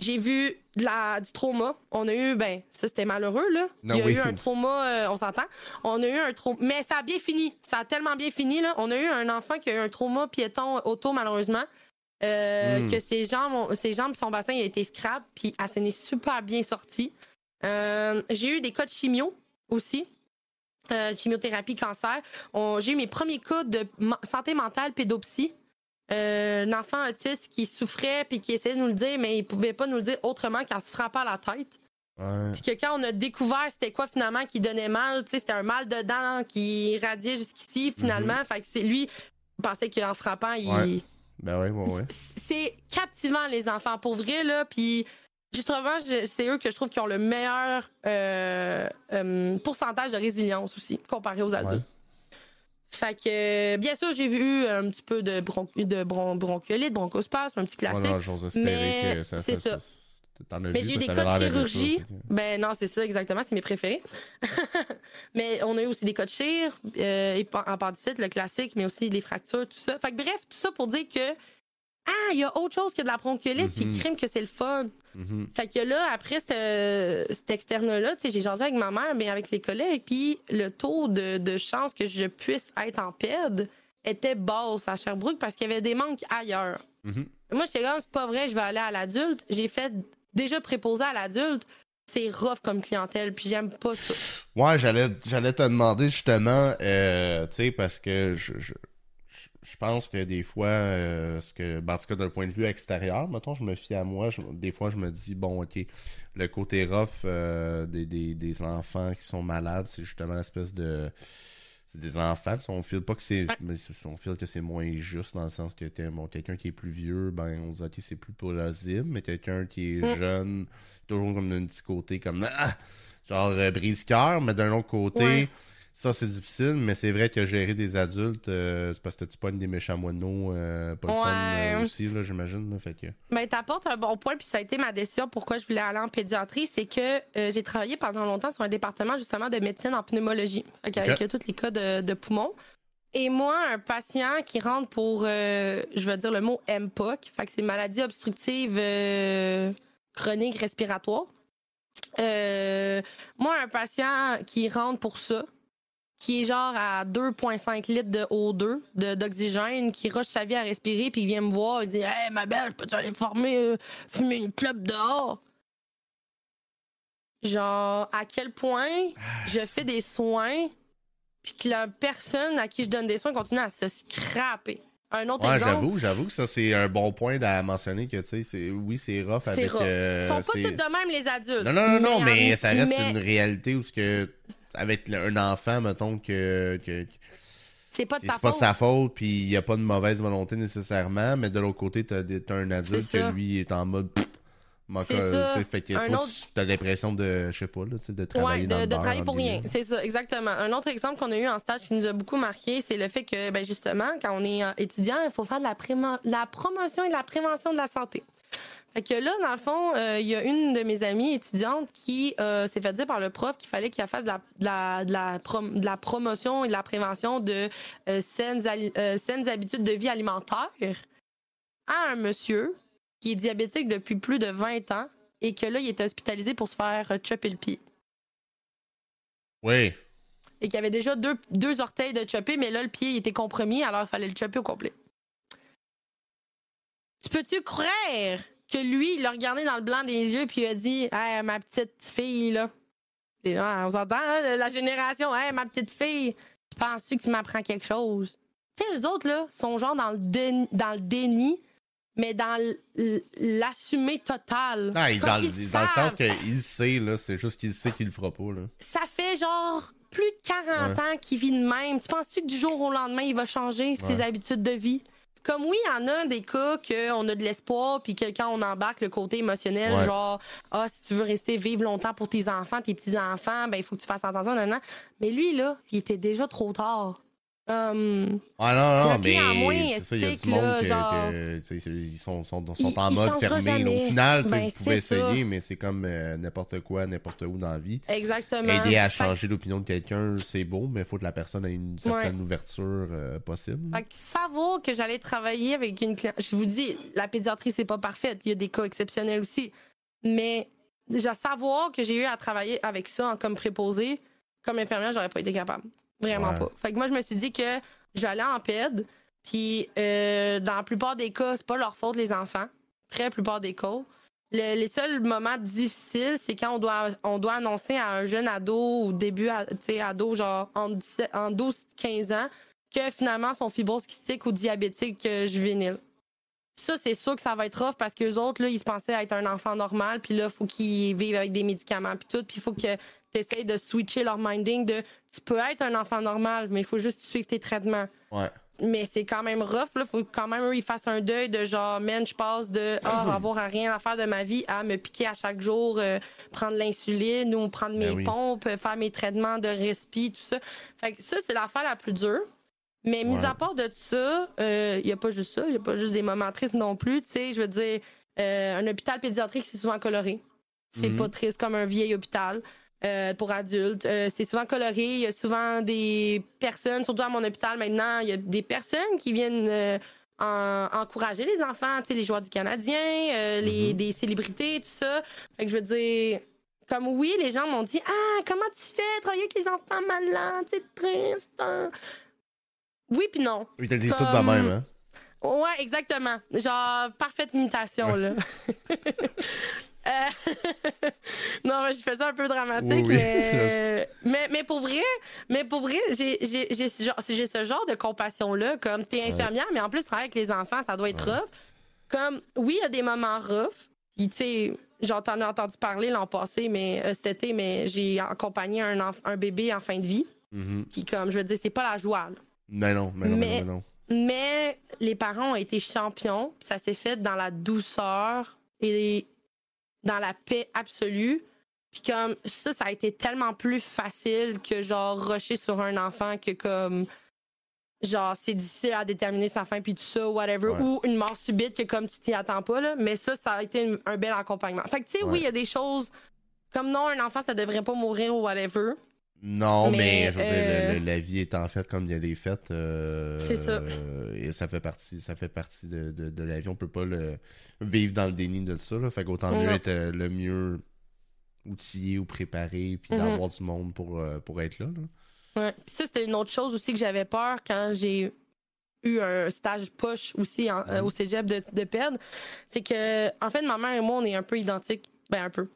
J'ai vu de la, du trauma. On a eu, ben, ça c'était malheureux, là. Non, Il y a oui. eu un trauma, euh, on s'entend. On a eu un trauma. Mais ça a bien fini. Ça a tellement bien fini, là. On a eu un enfant qui a eu un trauma piéton auto, malheureusement. Euh, Hmm. Que ses jambes, ses jambes, son bassin, il a été scrap, puis elle s'en est super bien sortie. Euh, j'ai eu des cas de chimio aussi. Euh, chimiothérapie, cancer. On- J'ai eu mes premiers cas de santé mentale, pédopsie. Euh, un enfant autiste qui souffrait puis qui essayait de nous le dire, mais il pouvait pas nous le dire autrement qu'en se frappant la tête. Ouais. Puis que quand on a découvert c'était quoi finalement qui donnait mal, tu sais, c'était un mal de dents qui radiait jusqu'ici finalement. Fait que c'est lui, il pensait qu'en frappant, il. Ouais. Ben ouais, ouais, ouais. C'est captivant les enfants pour vrai là. Puis justement, c'est eux que je trouve qui ont le meilleur euh, euh, pourcentage de résilience aussi comparé aux adultes. Fait que, bien sûr, j'ai vu un petit peu de, bron de bron bronchiolite, bronchospasme, un petit classique. j'ose mais que ça. c'est ça. Mais j'ai eu des cas de chirurgie. Ben non, c'est ça exactement, c'est mes préférés. (laughs) mais on a eu aussi des cas de chir, euh, appendicite, le classique, mais aussi des fractures, tout ça. Fait que bref, tout ça pour dire que ah, il y a autre chose que de la bronchiolite, puis Mhm. crime que c'est le fun. Mhm. Fait que là, après cette, cette externe-là, tu sais, j'ai jasé avec ma mère, mais avec les collègues, puis le taux de, de chance que je puisse être en PED était basse à Sherbrooke parce qu'il y avait des manques ailleurs. Mhm. Moi, j'étais comme, c'est pas vrai, je vais aller à l'adulte. J'ai fait déjà préposé à l'adulte. C'est rough comme clientèle, puis j'aime pas ça. Ouais, j'allais, j'allais te demander justement, euh, tu sais, parce que je, je, je- pense que des fois, euh, ce que, ben, en tout cas d'un point de vue extérieur, mettons, je me fie à moi, je- des fois je me dis, bon, ok, le côté rough euh, des, des, des enfants qui sont malades, c'est justement l'espèce de... C'est des enfants, on file pas que c'est... Mais on file que c'est moins juste dans le sens que bon, quelqu'un qui est plus vieux, ben on se dit, ok, c'est plus plausible, mais quelqu'un qui est Mm. jeune, toujours comme d'un petit côté, comme... Ah! genre euh, brise-cœur, mais d'un autre côté, Ouais. Ça c'est difficile, mais c'est vrai que gérer des adultes, euh, c'est parce que tu pognes des méchants moineaux, euh, pas fun Ouais. euh, aussi, là, j'imagine. Là, fait que... Ben, t'apportes un bon point, puis ça a été ma décision pourquoi je voulais aller en pédiatrie, c'est que euh, j'ai travaillé pendant longtemps sur un département justement de médecine en pneumologie, Ok. tous les cas de, de poumons. Et moi, un patient qui rentre pour, euh, je vais dire le mot MPOC, fait que c'est maladie obstructive euh, chronique respiratoire. Euh, moi, un patient qui rentre pour ça, qui est genre à 2,5 litres de O2 de- d'oxygène, qui rush sa vie à respirer, puis il vient me voir, il dit Hey, ma belle, je peux-tu aller former, euh, fumer une clope dehors? Genre, à quel point je fais des soins, puis que la personne à qui je donne des soins continue à se scraper. Un autre Ouais, exemple. j'avoue, j'avoue que ça c'est un bon point à mentionner que tu sais, oui, c'est rough avec. rough. euh, Ils sont pas tous de même, les adultes. Non, non, non, non, mais, ça reste mais une réalité où ce que avec un enfant, mettons que, C'est pas de sa c'est pas faute. sa faute, puis il y a pas de mauvaise volonté nécessairement, mais de l'autre côté, t'as t'as un adulte que lui est en mode C'est euh, ça. fait que Un toi, autre- tu as l'impression de, je sais pas, là, de travailler Ouais, dans de, le de travailler pour rien. C'est ça, exactement. Un autre exemple qu'on a eu en stage qui nous a beaucoup marqué, c'est le fait que, ben justement, quand on est euh, étudiant, il faut faire de la, la promotion et de la prévention de la santé. Fait que là, dans le fond, euh, il y a une de mes amies étudiantes qui euh, s'est fait dire par le prof qu'il fallait qu'elle fasse de la, de, la, de, la prom- de la promotion et de la prévention de euh, saines, saines habitudes de vie alimentaire à un monsieur qui est diabétique depuis plus de 20 ans et que là, il est hospitalisé pour se faire chopper le pied Oui. et qu'il avait déjà deux, deux orteils de chopper, mais là, le pied il était compromis, alors il fallait le chopper au complet. Tu peux-tu croire que lui, il l'a regardé dans le blanc des yeux puis il a dit Hey, ma petite fille, là. Et là, on s'entend, hein, la génération, hey, ma petite fille, tu penses-tu que tu m'apprends quelque chose? Tu sais, eux autres, là, sont genre dans le déni, dans le déni mais dans l- l'assumer total. Il- dans, le- ils dans le sens qu'il sait, là, c'est juste qu'il sait qu'il le fera pas, là. ça fait genre plus de 40 ans qu'il vit de même. Tu penses-tu que du jour au lendemain, il va changer ses habitudes de vie? Comme oui, il y en a des cas qu'on a de l'espoir, puis que quand on embarque le côté émotionnel, Ouais. genre, ah, si tu veux rester vivre longtemps pour tes enfants, tes petits-enfants, ben, il faut que tu fasses attention, nan. Mais lui, là, il était déjà trop tard. Ah non, non, mais c'est ça, il y a du monde là, que, genre- que, ils sont, sont, sont Il- en mode fermé. jamais. Au final, Ben, vous pouvez ça. essayer, mais c'est comme euh, n'importe quoi, n'importe où dans la vie. exactement. Aider à Fait- changer l'opinion de quelqu'un, c'est beau, mais il faut que la personne ait une certaine ouverture euh, possible. Fait que savoir que j'allais travailler avec une cliente. Je vous dis, la pédiatrie, c'est pas parfaite. Il y a des cas exceptionnels aussi. Mais déjà, savoir que j'ai eu à travailler avec ça en- comme préposé, comme infirmière, j'aurais pas été capable. Vraiment Ouais. pas. Fait que moi, je me suis dit que j'allais en PED. Puis, euh, dans la plupart des cas, c'est pas leur faute, les enfants. Très plupart des cas. Le- les seuls moments difficiles, c'est quand on doit, on doit annoncer à un jeune ado ou début ado, genre en, 17 en 12-15 ans, que finalement son fibrose kystique ou diabétique euh, juvénile. Ça, c'est sûr que ça va être rough parce que les autres, là, ils se pensaient être un enfant normal, puis là, il faut qu'ils vivent avec des médicaments, puis tout, puis il faut que tu essaies de switcher leur minding de tu peux être un enfant normal, mais il faut juste suivre tes traitements. Ouais. Mais c'est quand même rough, là. Faut quand même, eux, ils fassent un deuil de genre, man, je passe de ah, (coughs) avoir à rien à faire de ma vie à me piquer à chaque jour, euh, prendre l'insuline ou prendre Ben mes oui. pompes, euh, faire mes traitements de respi, tout ça. Fait que ça, c'est l'affaire la plus dure. Mais mis Ouais. à part de ça, il n'y a pas juste ça, il n'y a pas juste des moments tristes non plus. Tu sais, je veux dire, euh, un hôpital pédiatrique, c'est souvent coloré. C'est Mhm. pas triste comme un vieil hôpital. Euh, pour adultes. Euh, c'est souvent coloré. Il y a souvent des personnes, surtout à mon hôpital maintenant, il y a des personnes qui viennent euh, en- encourager les enfants, tu sais, les joueurs du Canadien, les, Mhm. des célébrités, tout ça. Fait que je veux dire, comme oui, les gens m'ont dit Ah, comment tu fais? Travailler avec les enfants malades, c'est triste. hein. Oui, puis non. Oui, t'as dit ça de même, hein? Ouais, exactement. Genre, parfaite imitation, là. (laughs) (laughs) Euh, (laughs) non, je fais ça un peu dramatique, Oui, mais... (laughs) mais mais pour vrai, mais pour vrai, j'ai ce genre, de compassion là, comme t'es infirmière, mais en plus travailler avec les enfants, ça doit être Ouais. rough. Comme oui, il y a des moments rough. Tu sais, j'en ai entendu parler l'an passé, mais euh, cet été, mais j'ai accompagné un un bébé en fin de vie. Puis comme je veux dire, c'est pas la joie. là. Mais non, mais non, mais non, mais non. Mais les parents ont été champions, puis ça s'est fait dans la douceur et dans la paix absolue. Puis comme ça, ça a été tellement plus facile que genre rusher sur un enfant que comme genre c'est difficile à déterminer sa fin puis tout ça whatever Ouais. ou une mort subite que comme tu t'y attends pas là mais ça ça a été une- un bel accompagnement fait que tu sais Ouais. oui il y a des choses comme non un enfant ça devrait pas mourir ou whatever Non, mais, Mais, je veux dire, euh, le- le- la vie étant faite comme elle est faite, euh, C'est ça. euh, et ça fait partie, ça fait partie de, de, de la vie. On peut pas le vivre dans le déni de ça. Là. Fait qu'autant mieux être euh, le mieux outillé ou préparé, puis Mhm. d'avoir du monde pour, euh, pour être là. là. Ouais. Puis ça, c'était une autre chose aussi que j'avais peur quand j'ai eu un stage push aussi en- euh, au cégep de, de. C'est que, en fait, ma mère et moi, on est un peu identiques. Ben, un peu.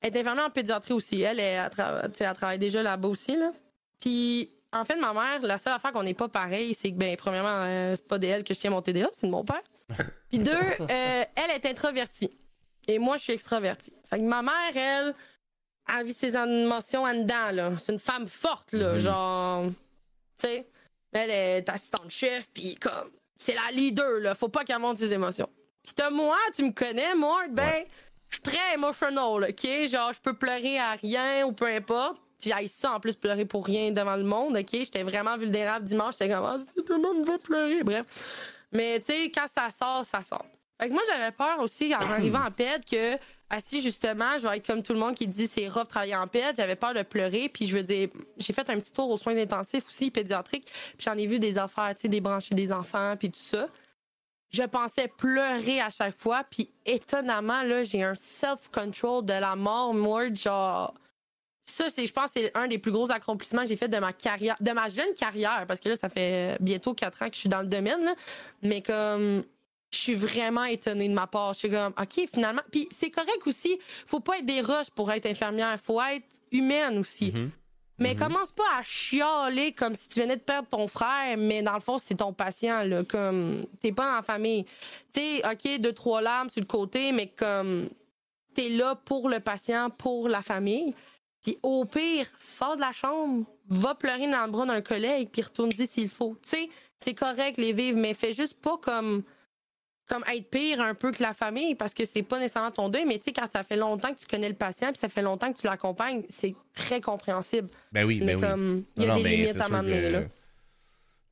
Elle est infirmière en pédiatrie aussi. Elle, elle, elle tra- travaille déjà là-bas aussi. Là. Puis, en fait, ma mère, la seule affaire qu'on n'est pas pareil, c'est que, ben, premièrement, euh, c'est pas d'elle que je tiens mon TDA, c'est de mon père. (laughs) Puis deux, euh, elle est introvertie. Et moi, je suis extravertie. Fait que ma mère, elle, elle vit ses émotions en dedans, là. C'est une femme forte, là. Mhm. Genre, tu sais, elle est assistante chef, puis comme, c'est la leader, là. Faut pas qu'elle monte ses émotions. Puis t'as moi, tu me connais, moi, ben, Ouais. Je suis très emotional, OK? Genre, je peux pleurer à rien ou peu importe. Puis j'ai ça en plus pleurer pour rien devant le monde, OK? J'étais vraiment vulnérable dimanche. J'étais comme, ah, tout le monde va pleurer. Bref. Mais tu sais, quand ça sort, ça sort. Fait que moi, j'avais peur aussi en (clears throat) arrivant en PED que, si justement, je vais être comme tout le monde qui dit c'est rough travailler en PED, j'avais peur de pleurer. Puis je veux dire, j'ai fait un petit tour aux soins intensifs aussi, pédiatriques. Puis j'en ai vu des affaires, tu sais, des branchés des enfants, puis tout ça je pensais pleurer à chaque fois. Puis étonnamment, là, j'ai un self-control de la mort, moi, genre. Ça, c'est, je pense, c'est un des plus gros accomplissements que j'ai fait de ma carrière, de ma jeune carrière, parce que là, ça fait bientôt quatre ans que je suis dans le domaine, là. Mais comme, je suis vraiment étonnée de ma part. Je suis comme, OK, finalement. Puis c'est correct aussi. Faut pas être des roches pour être infirmière. Faut être humaine aussi. Mm-hmm. Mais mhm. commence pas à chialer comme si tu venais de perdre ton frère, mais dans le fond, c'est ton patient, là. Comme, t'es pas dans la famille. Tu sais, OK, deux, trois larmes sur le côté, mais comme, t'es là pour le patient, pour la famille. Puis au pire, sors de la chambre, va pleurer dans le bras d'un collègue, puis retourne-y s'il faut. Tu sais, c'est correct les vivre, mais fais juste pas comme comme être pire un peu que la famille parce que c'est pas nécessairement ton deuil, mais tu sais, quand ça fait longtemps que tu connais le patient puis ça fait longtemps que tu l'accompagnes, c'est très compréhensible. Ben oui, mais ben comme, il y a des limites à m'amener, là.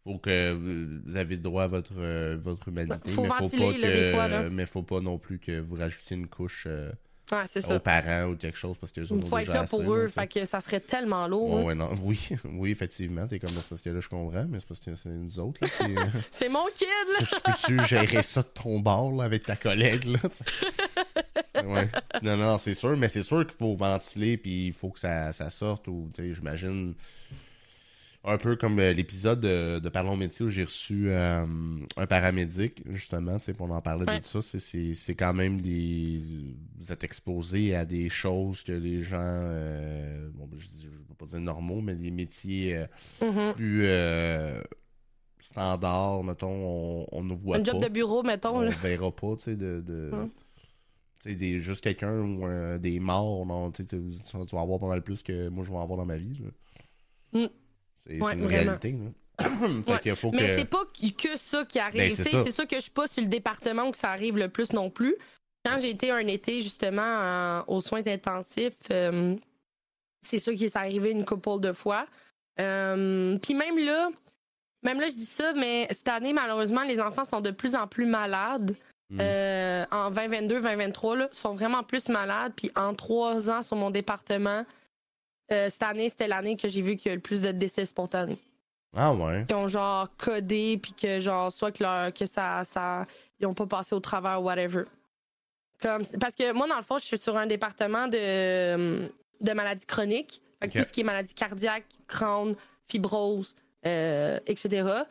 Faut que vous avez droit à votre, euh, votre humanité, faut mais faut pas que, mais faut pas non plus que vous rajoutiez une couche euh, aux parents ou quelque chose parce que Il faut être là pour eux, fait que ça serait tellement lourd. Hein. (laughs) oui, oui, effectivement. T'es comme c'est parce que là je comprends, mais c'est parce que c'est nous autres. Euh, (laughs) c'est mon kid là! Peux-tu gérer ça de ton bord avec ta collègue là? ouais. Non, non, c'est sûr, mais c'est sûr qu'il faut ventiler puis il faut que ça, ça sorte ou j'imagine un peu comme euh, l'épisode de, de, Parlons métier où j'ai reçu euh, un paramédic, justement, pour en parler de ça. C'est quand même des. Vous êtes exposé à des choses que les gens. Euh, bon, je ne vais pas dire normaux, mais des métiers mm-hmm. plus standards, mettons, on, ne voit pas. Un job de bureau, mettons. On ne verra pas, tu sais, de. de... Mm. Des, juste quelqu'un ou des morts, non, tu, tu, vas avoir pas mal plus que moi je vais avoir dans ma vie. Mm. C'est une réalité. Mais c'est pas que ça qui arrive. Ben, c'est ça. que je suis pas sur le département où ça arrive le plus non plus. Quand j'ai été un été justement aux soins intensifs, euh, c'est sûr que ça arrivé une couple de fois. Euh, puis même là, même là, je dis ça, mais cette année, malheureusement, les enfants sont de plus en plus malades. Hmm. Euh, en 2022, 2023, sont vraiment plus malades. Puis en trois ans sur mon département, euh, cette année, c'était l'année que j'ai vu qu'il y a le plus de décès spontanés. Ah ouais. Qui ont genre codé, puis que genre, soit que, leur, que ça, ça. Ils ont pas passé au travers, whatever. Comme, parce que moi, dans le fond, je suis sur un département de, de maladies chroniques. Tout ce qui est maladie cardiaque, crâne, fibrose, euh, etc.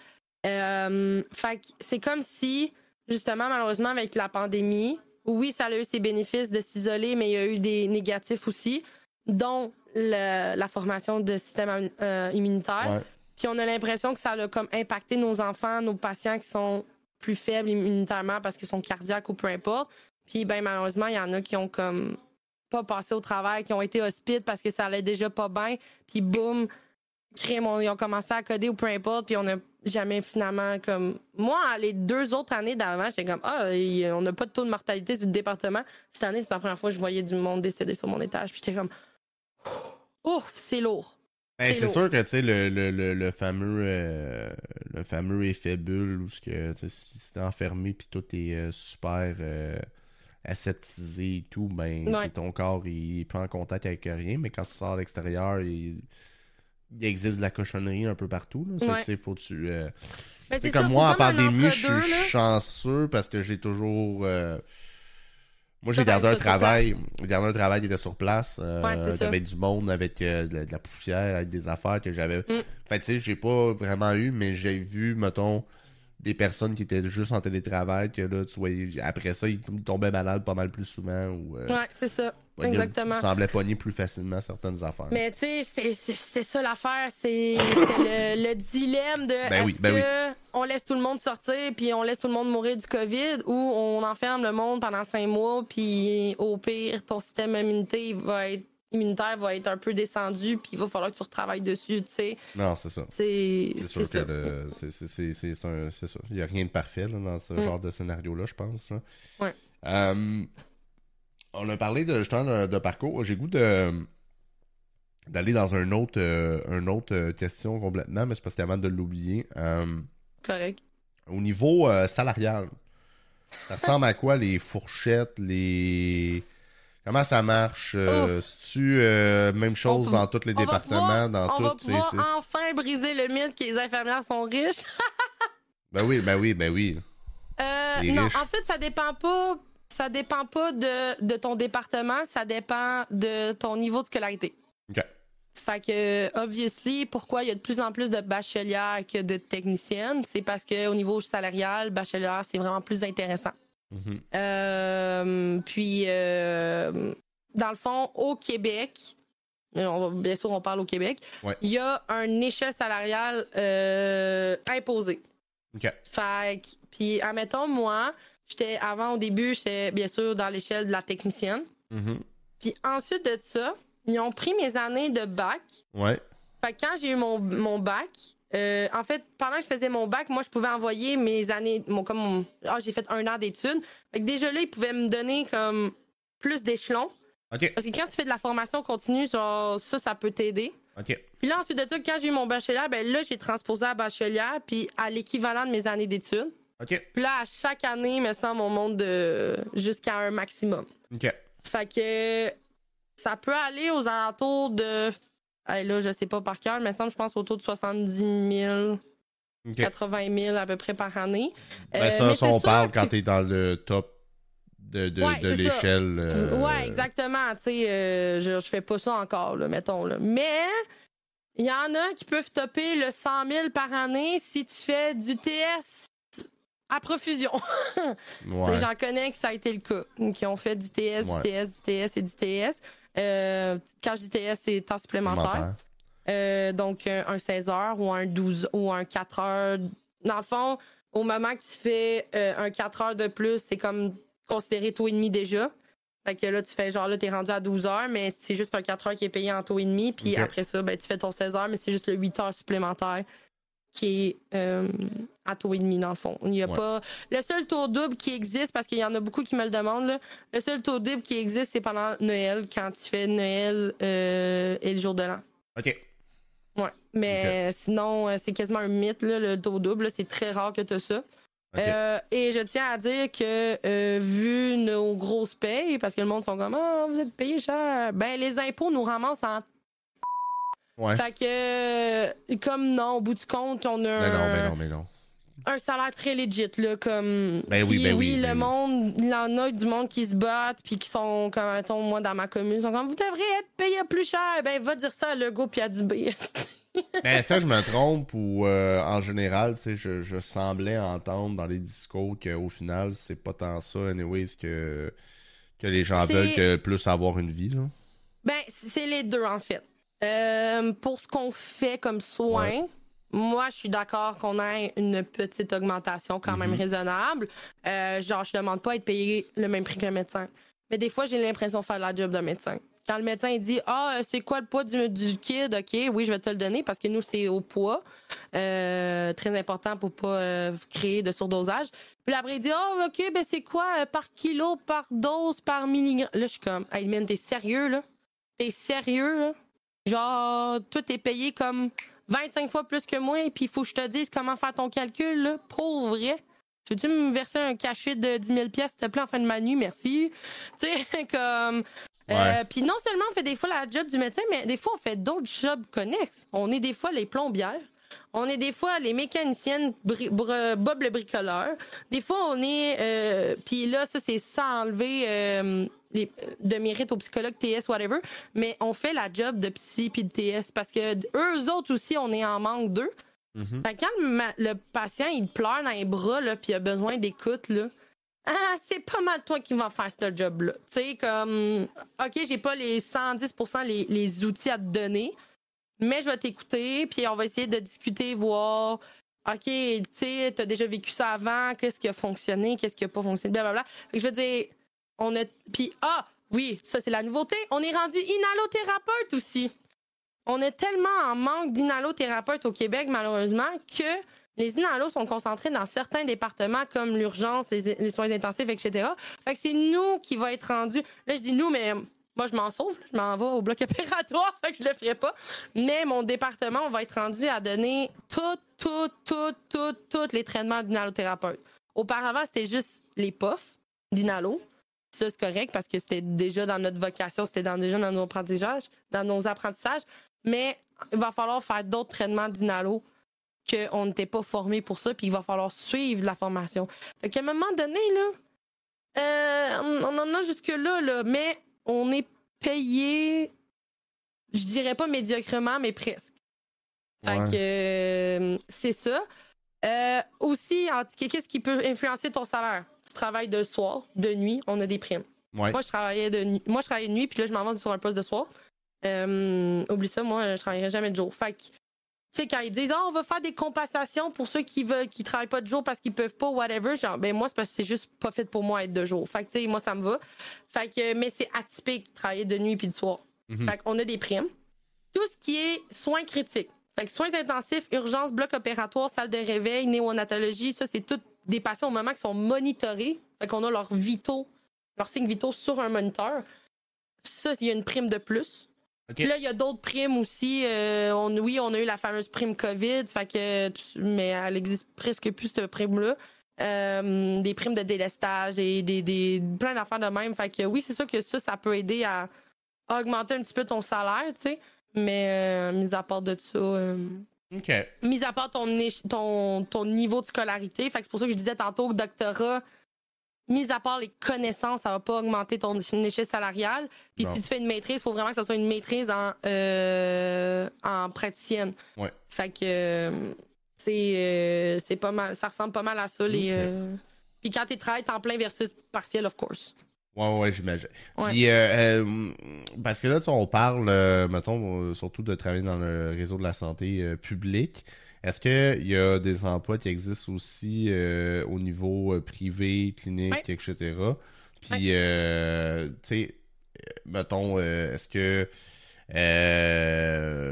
Euh, fait c'est comme si, justement, malheureusement, avec la pandémie, oui, ça a eu ses bénéfices de s'isoler, mais il y a eu des négatifs aussi, dont la formation de système euh, immunitaire. Puis on a l'impression que ça a comme impacté nos enfants, nos patients qui sont plus faibles immunitairement parce qu'ils sont cardiaques ou peu importe. Puis ben malheureusement, il y en a qui ont comme pas passé au travail, qui ont été hospites parce que ça allait déjà pas bien. Puis boum, ils ont commencé à coder ou peu importe. Puis on n'a jamais finalement comme moi les deux autres années d'avant, j'étais comme ah on n'a pas de taux de mortalité sur le département. Cette année, c'est la première fois que je voyais du monde décédé sur mon étage. Puis j'étais comme Ouf, c'est lourd. Ben, c'est sûr que tu sais le, le, le, fameux euh, le fameux effet bulle où ce que si t'es enfermé puis tout est euh, super euh, aseptisé et tout ben ton corps il pas en contact avec rien mais quand tu sors à l'extérieur il, il, existe de la cochonnerie un peu partout là. Ouais. faut tu ben, c'est comme moi en pandémie je suis chanceux parce que j'ai toujours moi, j'ai gardé un travail. J'ai gardé un travail qui était sur place. Euh, avec du monde, avec euh, de, la poussière, avec des affaires que j'avais. Mm. Fait tu sais, j'ai pas vraiment eu, mais j'ai vu, mettons, des personnes qui étaient juste en télétravail, que là, tu voyais, après ça, ils tombaient malades pas mal plus souvent. Ou, euh, ouais, c'est ça. Exactement. Ça semblait pogner plus facilement certaines affaires. Mais tu sais, c'était ça l'affaire. C'est le, le, dilemme de ben est-ce ben que on laisse tout le monde sortir puis on laisse tout le monde mourir du COVID ou on enferme le monde pendant cinq mois puis au pire, ton système immunité va être immunitaire va être un peu descendu, puis il va falloir que tu retravailles dessus, tu sais. Non, c'est ça. C'est sûr que c'est ça. Il n'y a rien de parfait dans ce mm. genre de scénario-là, je pense. Ouais. Euh, on a parlé de, justement de, de parcours. J'ai goût de d'aller dans un autre, euh, un autre euh, question complètement, mais c'est parce que avant de l'oublier. Euh, Correct. au niveau euh, salarial, ça ressemble à quoi les fourchettes, les. Comment ça marche? Euh, C'est-tu euh, même chose On- dans tous les départements, pouvoir- dans On va toutes ces- enfin briser le mythe que les infirmières sont riches. (laughs) Ben oui, ben oui, ben oui. Euh, non, riches. en fait, ça dépend pas. Ça dépend pas de, de ton département, ça dépend de ton niveau de scolarité. Ok. Fait que, obviously, pourquoi il y a de plus en plus de bachelières que de techniciennes? C'est parce que au niveau salarial, bachelière, c'est vraiment plus intéressant. Mhm. Euh, puis, euh, dans le fond, au Québec, on va- bien sûr, on parle au Québec, Ouais. il y a un échelle salariale euh, imposée. Ok. Fait que, puis, admettons, moi, j'étais, avant, au début, j'étais bien sûr dans l'échelle de la technicienne. Mhm. Puis ensuite de ça, ils ont pris mes années de bac. Ouais. Fait que quand j'ai eu mon, mon bac, euh, en fait, pendant que je faisais mon bac, moi, je pouvais envoyer mes années, mon, comme mon- ah, j'ai fait un an d'études. Fait que déjà là, ils pouvaient me donner comme plus d'échelons. Ok. Parce que quand tu fais de la formation continue, genre, ça, ça peut t'aider. Ok. Puis là, ensuite de ça, quand j'ai eu mon bachelier, ben là, j'ai transposé à bachelière, puis à l'équivalent de mes années d'études. Ok. Puis là, à chaque année, me semble, on monte de jusqu'à un maximum. Ok. Fait que ça peut aller aux alentours de. Là, je sais pas par cœur, mais semble, je pense, autour de 70 000, Ok. 80 000 à peu près par année. Ben Euh, ça, mais ça on parle que- quand t'es dans le top de, de, Ouais, l'échelle. euh, Ouais, exactement. Tu sais, euh, je, je fais pas ça encore, là, mettons. Là. Mais il y en a qui peuvent topper le 100 000 par année si tu fais du TS à profusion. (laughs) Ouais. J'en connais que ça a été le cas, qui ont fait du TS, Ouais. du TS, du TS et du TS. Euh, quand je dis TS, c'est temps supplémentaire. Euh, donc, un, un 16 heures ou un 12 ou un 4 heures. Dans le fond, au moment que tu fais euh, un 4 heures de plus, c'est comme considéré taux et demi déjà. Fait que là, tu fais genre là, t'es rendu à 12 heures, mais c'est juste un 4 heures qui est payé en taux et demi. Puis après ça, ben, tu fais ton 16 heures, mais c'est juste le 8 heures supplémentaire qui est euh, à taux et demi, dans le fond. Il y a Ouais. pas. Le seul taux double qui existe, parce qu'il y en a beaucoup qui me le demandent, là, le seul taux double qui existe, c'est pendant Noël, quand tu fais Noël euh, et le jour de l'an. Ok. Ouais. Mais sinon, euh, c'est quasiment un mythe, là, le taux double. C'est très rare que tu as ça. Euh, et je tiens à dire que, vu nos grosses payes, parce que le monde sont comme Ah, vous êtes payé cher, ben les impôts nous ramassent en. Ouais. Fait que, euh, comme non, au bout du compte, on a Mais non, un, mais non, mais non. un salaire très legit, là, comme. Ben oui, Puis ben oui, ben le oui. monde, il y en a du monde qui se battent, puis qui sont, comme, mettons, moi, dans ma commune, ils sont comme, vous devriez être payé plus cher. Ben, va dire ça à Legault puis à Dubé. (laughs) Mais est-ce que je me trompe ou euh, en général, tu sais, je, je semblais entendre dans les discours qu'au final, c'est pas tant ça, anyways, que, que les gens veulent que plus avoir une vie, là? Ben, c'est les deux, en fait. Euh, pour ce qu'on fait comme soin, Ouais. moi, je suis d'accord qu'on ait une petite augmentation quand même Mhm. raisonnable. Euh, genre, je demande pas à être payé le même prix qu'un médecin. Mais des fois, j'ai l'impression de faire la job d'un médecin. Quand le médecin il dit Ah, c'est quoi le poids du, du kid Ok, oui, je vais te le donner parce que nous, c'est au poids. Euh, très important pour pas euh, créer de surdosage. Puis après, il dit Oh, ok, ben c'est quoi euh, par kilo, par dose, par milligramme Là, je suis comme Hey, man, t'es sérieux, là? T'es sérieux, là? Genre, tout est payé comme 25 fois plus que moi, et puis il faut que je te dise comment faire ton calcul, là. Pour vrai. Veux-tu me verser un cachet de 10 000 pièces, s'il te plaît, en fin de ma nuit? Merci. (laughs) Tu sais, comme... euh, puis non seulement on fait des fois la job du médecin, mais des fois on fait d'autres jobs connexes. On est des fois les plombières. On est des fois les mécaniciennes, Bob le bricoleur. Des fois, on est. euh, Puis là, ça, c'est sans enlever euh, les- de mérite aux psychologues, TS, whatever. Mais on fait la job de psy puis de TS parce que eux autres aussi, on est en manque d'eux. Mhm. Que quand le, patient, il pleure dans les bras, là, puis il a besoin d'écoute, là. Ah, c'est pas mal toi qui vas faire ce job-là. Tu sais, comme, OK, j'ai pas les 110 les, les outils à te donner, mais je vais t'écouter, puis on va essayer de discuter, voir, OK, tu sais, t'as déjà vécu ça avant, qu'est-ce qui a fonctionné, qu'est-ce qui a pas fonctionné, blablabla. Fait que je veux dire, on a. Puis, ah, oui, ça, c'est la nouveauté. On est rendu inhalothérapeute aussi. On est tellement en manque d'inhalothérapeutes au Québec, malheureusement, que les inalos sont concentrés dans certains départements comme l'urgence, les, soins intensifs, etc. Fait que c'est nous qui va être rendu. Là, je dis nous, mais moi, je m'en sauve. Je m'en vais au bloc opératoire, (laughs) fait que je le ferai pas. Mais mon département, va être rendu à donner tout, tout, tout, tout, tous les traitements d'inhalothérapeute. Auparavant, c'était juste les puffs d'inalo. Ça, c'est correct parce que c'était déjà dans notre vocation, c'était déjà dans nos apprentissages, dans nos apprentissages. Mais il va falloir faire d'autres traitements d'inalo qu'on n'était pas formé pour ça, puis il va falloir suivre la formation. Fait qu'à un moment donné, là, euh, on en a jusque-là, là, mais on est payé, je dirais pas médiocrement, mais presque. Fait que euh, c'est ça. Euh, aussi, qu'est-ce qui peut influencer ton salaire? Travailles de soir, de nuit, on a des primes. Moi, je travaillais de nuit. Moi, je travaillais de nuit, puis là, je m'en vais sur un poste de soir. oublie ça, moi, je travaillerai jamais de jour. Fait que tu sais, quand ils disent, oh, on va faire des compensations pour ceux qui veulent, qui travaillent pas de jour parce qu'ils peuvent pas, whatever, genre, ben, moi, c'est parce que c'est juste pas fait pour moi être de jour. Fait que, tu sais, moi, ça me va. Fait que, mais c'est atypique, travailler de nuit puis de soir. Mhm. Fait qu'on a des primes. Tout ce qui est soins critiques. Fait que soins intensifs, urgence, bloc opératoire, salle de réveil, néonatologie, ça, c'est toutes des patients au moment qui sont monitorés. Fait qu'on a leurs vitaux, leurs signes vitaux sur un moniteur. Ça, il y a une prime de plus. Là, il y a d'autres primes aussi. Euh, oui, on a eu la fameuse prime COVID, fait que, mais elle existe presque plus, cette prime-là. Euh, des primes de délestage et des, des plein d'affaires de même. Fait que oui, c'est sûr que ça, ça peut aider à augmenter un petit peu ton salaire, tu sais. Mais euh, mis à part de ça. OK. Mis à part ton, ton, ton niveau de scolarité. Fait que c'est pour ça que je disais tantôt que doctorat, mis à part les connaissances, ça va pas augmenter ton échelle salariale. Puis si tu fais une maîtrise, il faut vraiment que ça soit une maîtrise en, euh, en praticienne. Ouais. Fait que euh, c'est euh, c'est pas mal, ça ressemble pas mal à ça. Les, Puis quand tu travailles en plein versus partiel, of course. Ouais, ouais, j'imagine. Puis, parce que là, on parle, mettons, surtout de travailler dans le réseau de la santé publique. Est-ce qu'il y a des emplois qui existent aussi euh, au niveau euh, privé, clinique, etc.? Puis, euh, tu sais, mettons, est-ce que.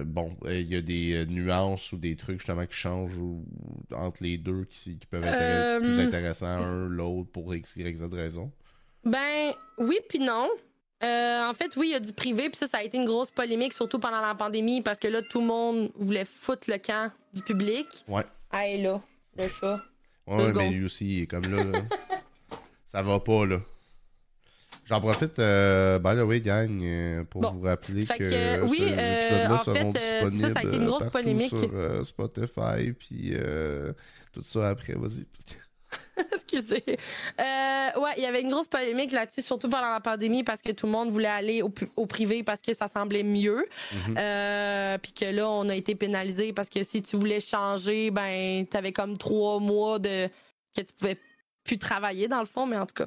bon, il y a des nuances ou des trucs justement qui changent entre les deux qui, peuvent être plus intéressants un, l'autre pour X, Y, Z raison? Ben, oui, puis non. Euh, en fait, oui, il y a du privé, puis ça, ça a été une grosse polémique, surtout pendant la pandémie, parce que là, tout le monde voulait foutre le camp du public. Ouais. Ah, là, le chat. Ouais, mais lui aussi, il est comme là. (laughs) ça va pas, là. J'en profite, euh, by the way, gang, euh, pour vous rappeler que, que oui, ce, euh, en fait, ça, ça a été une grosse polémique. sur Spotify, puis tout ça après, vas-y. (laughs) Excusez. Euh, ouais, il y avait une grosse polémique là-dessus, surtout pendant la pandémie, parce que tout le monde voulait aller au, privé parce que ça semblait mieux. Mhm. Euh, puis que là, on a été pénalisé parce que si tu voulais changer, ben, t'avais comme trois mois de que tu pouvais plus travailler dans le fond, mais en tout cas.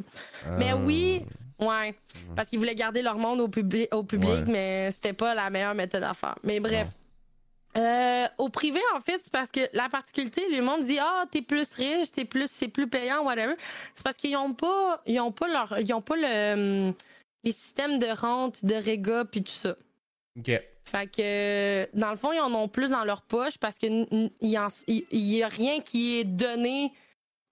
Mais ah. oui, ouais, parce qu'ils voulaient garder leur monde au, public, au public, mais c'était pas la meilleure méthode à faire. Mais bref. Euh, au privé, en fait, c'est parce que la particularité, le monde dit ah t'es plus riche, t'es plus, c'est plus payant, whatever. C'est parce qu'ils ont pas, ils ont pas leur, ils ont pas le, les systèmes de rente, de réga puis tout ça. Ok. Fait que dans le fond, ils en ont plus dans leur poche parce que il y, a rien qui est donné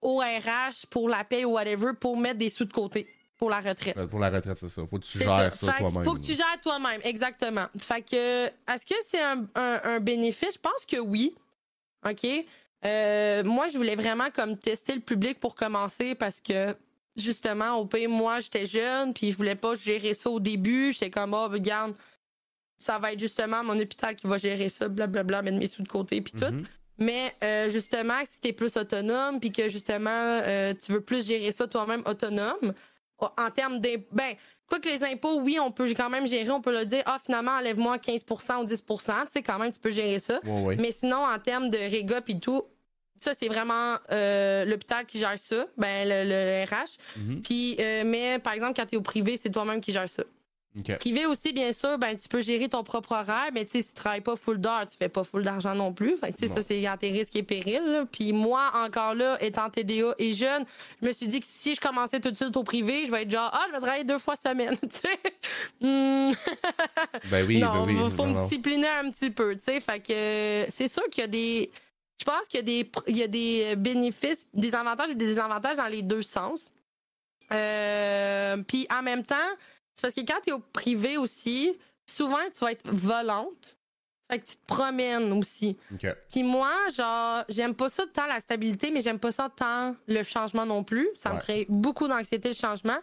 au RH pour la paie ou whatever pour mettre des sous de côté pour la retraite. Pour la retraite, c'est ça. Faut que tu gères ça, toi-même. Faut que tu gères toi-même, exactement. Fait que, est-ce que c'est un, bénéfice? Je pense que oui. OK? Euh, moi, je voulais vraiment comme tester le public pour commencer parce que justement, au pays, moi, j'étais jeune, puis je voulais pas gérer ça au début. J'étais comme, oh, regarde, ça va être justement mon hôpital qui va gérer ça, blablabla, mettre mes sous de côté, puis tout. Mm-hmm. Mais euh, justement, si t'es plus autonome, puis que justement, euh, tu veux plus gérer ça toi-même autonome, en termes de Ben, quoi que les impôts, oui, on peut quand même gérer, on peut le dire, ah, finalement, enlève-moi 15% ou 10% tu sais, quand même, tu peux gérer ça. Mais sinon, en termes de réga puis tout, ça, c'est vraiment euh, l'hôpital qui gère ça, ben, le, RH. Mm-hmm. Puis, euh, mais par exemple, quand tu es au privé, c'est toi-même qui gère ça. Privé aussi, bien sûr, ben, tu peux gérer ton propre horaire, mais si tu travailles pas full d'heures, tu fais pas full d'argent non plus. Fait ça, c'est à tes risques et périls. Puis moi, encore là, étant TDA et jeune, je me suis dit que si je commençais tout de suite au privé, je vais être genre, ah, je vais travailler deux fois semaine, (laughs) hmm. (laughs) ben oui, non, ben oui. Faut, me discipliner un petit peu, tu sais. Fait que c'est sûr qu'il y a des je pense qu'il y, a des, il y a des bénéfices, des avantages et des désavantages dans les deux sens. Euh, puis en même temps, c'est parce que quand tu es au privé aussi, souvent tu vas être volante. Fait que tu te promènes aussi. Puis moi, genre, j'aime pas ça tant la stabilité, mais j'aime pas ça tant le changement non plus. Ça me crée beaucoup d'anxiété le changement.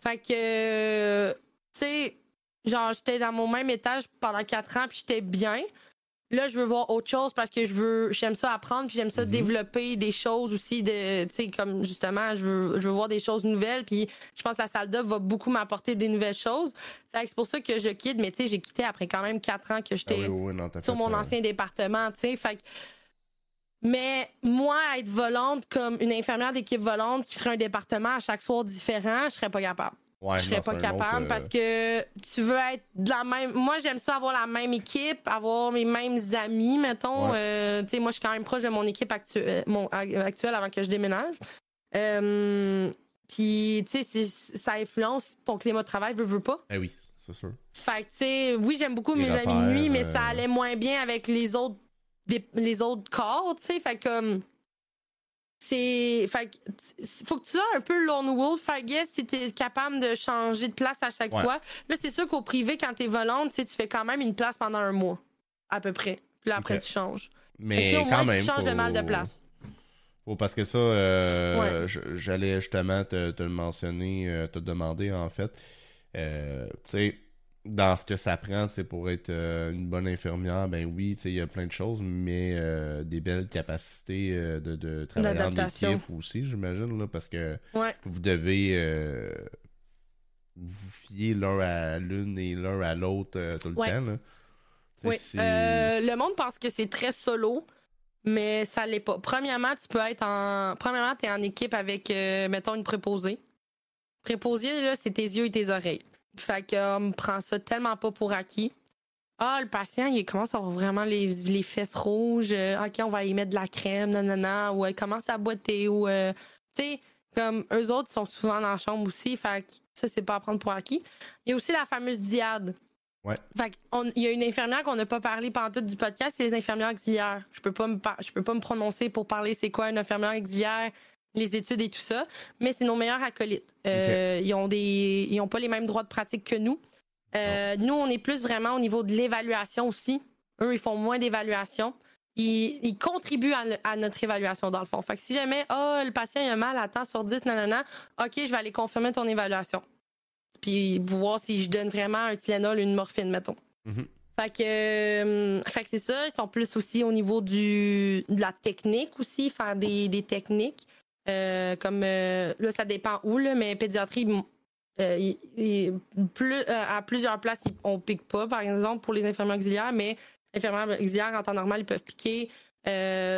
Fait que, tu sais, genre, j'étais dans mon même étage pendant quatre ans, puis j'étais bien. Là, je veux voir autre chose parce que je veux, j'aime ça apprendre, puis j'aime ça mhm. développer des choses aussi de, tu sais, comme justement, je veux, je veux voir des choses nouvelles, puis je pense que la salle d'œuvre va beaucoup m'apporter des nouvelles choses. Fait que c'est pour ça que je quitte, mais tu sais, j'ai quitté après quand même quatre ans que j'étais ah sur mon ancien département, tu sais. Fait que, mais moi, être volante comme une infirmière d'équipe volante qui ferait un département à chaque soir différent, je serais pas capable je serais pas capable parce euh, que tu veux être de la même. Moi, j'aime ça avoir la même équipe, avoir mes mêmes amis, mettons. Euh, tu sais, moi, je suis quand même proche de mon équipe actuelle, mon, actuelle avant que je déménage. Euh, puis, tu sais, ça influence ton climat de travail, veux, veux pas. Eh oui, c'est sûr. Fait que, tu sais, oui, j'aime beaucoup mes amis de nuit, mais ça allait moins bien avec les autres, les autres corps, tu sais. Fait que c'est. faut que tu sois un peu lone wolf, I guess, si t'es capable de changer de place à chaque fois. Là, c'est sûr qu'au privé, quand t'es volante, tu fais quand même une place pendant un mois, à peu près. Puis là, après, tu changes. Mais au quand moins, tu changes de mal de place. parce que ça, euh, j'allais justement te, le mentionner, euh, te demander en fait. Euh, tu sais, dans ce que ça prend pour être euh, une bonne infirmière, ben oui, il y a plein de choses, mais euh, des belles capacités euh, de, de travailler en équipe aussi, j'imagine, parce que vous devez vous fier l'un à l'une et l'un à l'autre tout le temps. Oui. le monde pense que c'est très solo, mais ça l'est pas. Premièrement, tu peux être en. Premièrement, tu es en équipe avec, mettons, une préposée. Préposée, là, c'est tes yeux et tes oreilles. Fait que me prend ça tellement pas pour acquis. Ah, le patient, il commence à avoir vraiment les, les fesses rouges. Euh, OK, on va y mettre de la crème, nanana. Ou il commence à boiter. Ou, euh, tu sais, comme eux autres sont souvent dans la chambre aussi. Fait que ça, c'est pas à prendre pour acquis. Il y a aussi la fameuse diade. Ouais. Fait il y a une infirmière qu'on n'a pas parlé pendant tout du podcast, c'est les infirmières auxiliaires. Je peux pas me je peux pas me prononcer pour parler c'est quoi une infirmière auxiliaire, les études et tout ça, mais c'est nos meilleurs acolytes. Euh, ils ont des, ils ont pas les mêmes droits de pratique que nous. Euh, nous, on est plus vraiment au niveau de l'évaluation aussi. Eux, ils font moins d'évaluation. Ils, contribuent à, notre évaluation, dans le fond. Fait que si jamais, oh, le patient a mal à temps sur 10, nanana, OK, je vais aller confirmer ton évaluation. Puis voir si je donne vraiment un Tylenol, une morphine, mettons. Fait que, euh, fait que c'est ça. Ils sont plus aussi au niveau du, de la technique aussi, faire des, des techniques. Euh, comme euh, là, ça dépend où, là, mais pédiatrie, euh, plus, à plusieurs places, on pique pas, par exemple, pour les infirmières auxiliaires, mais infirmières auxiliaires, en temps normal, ils peuvent piquer,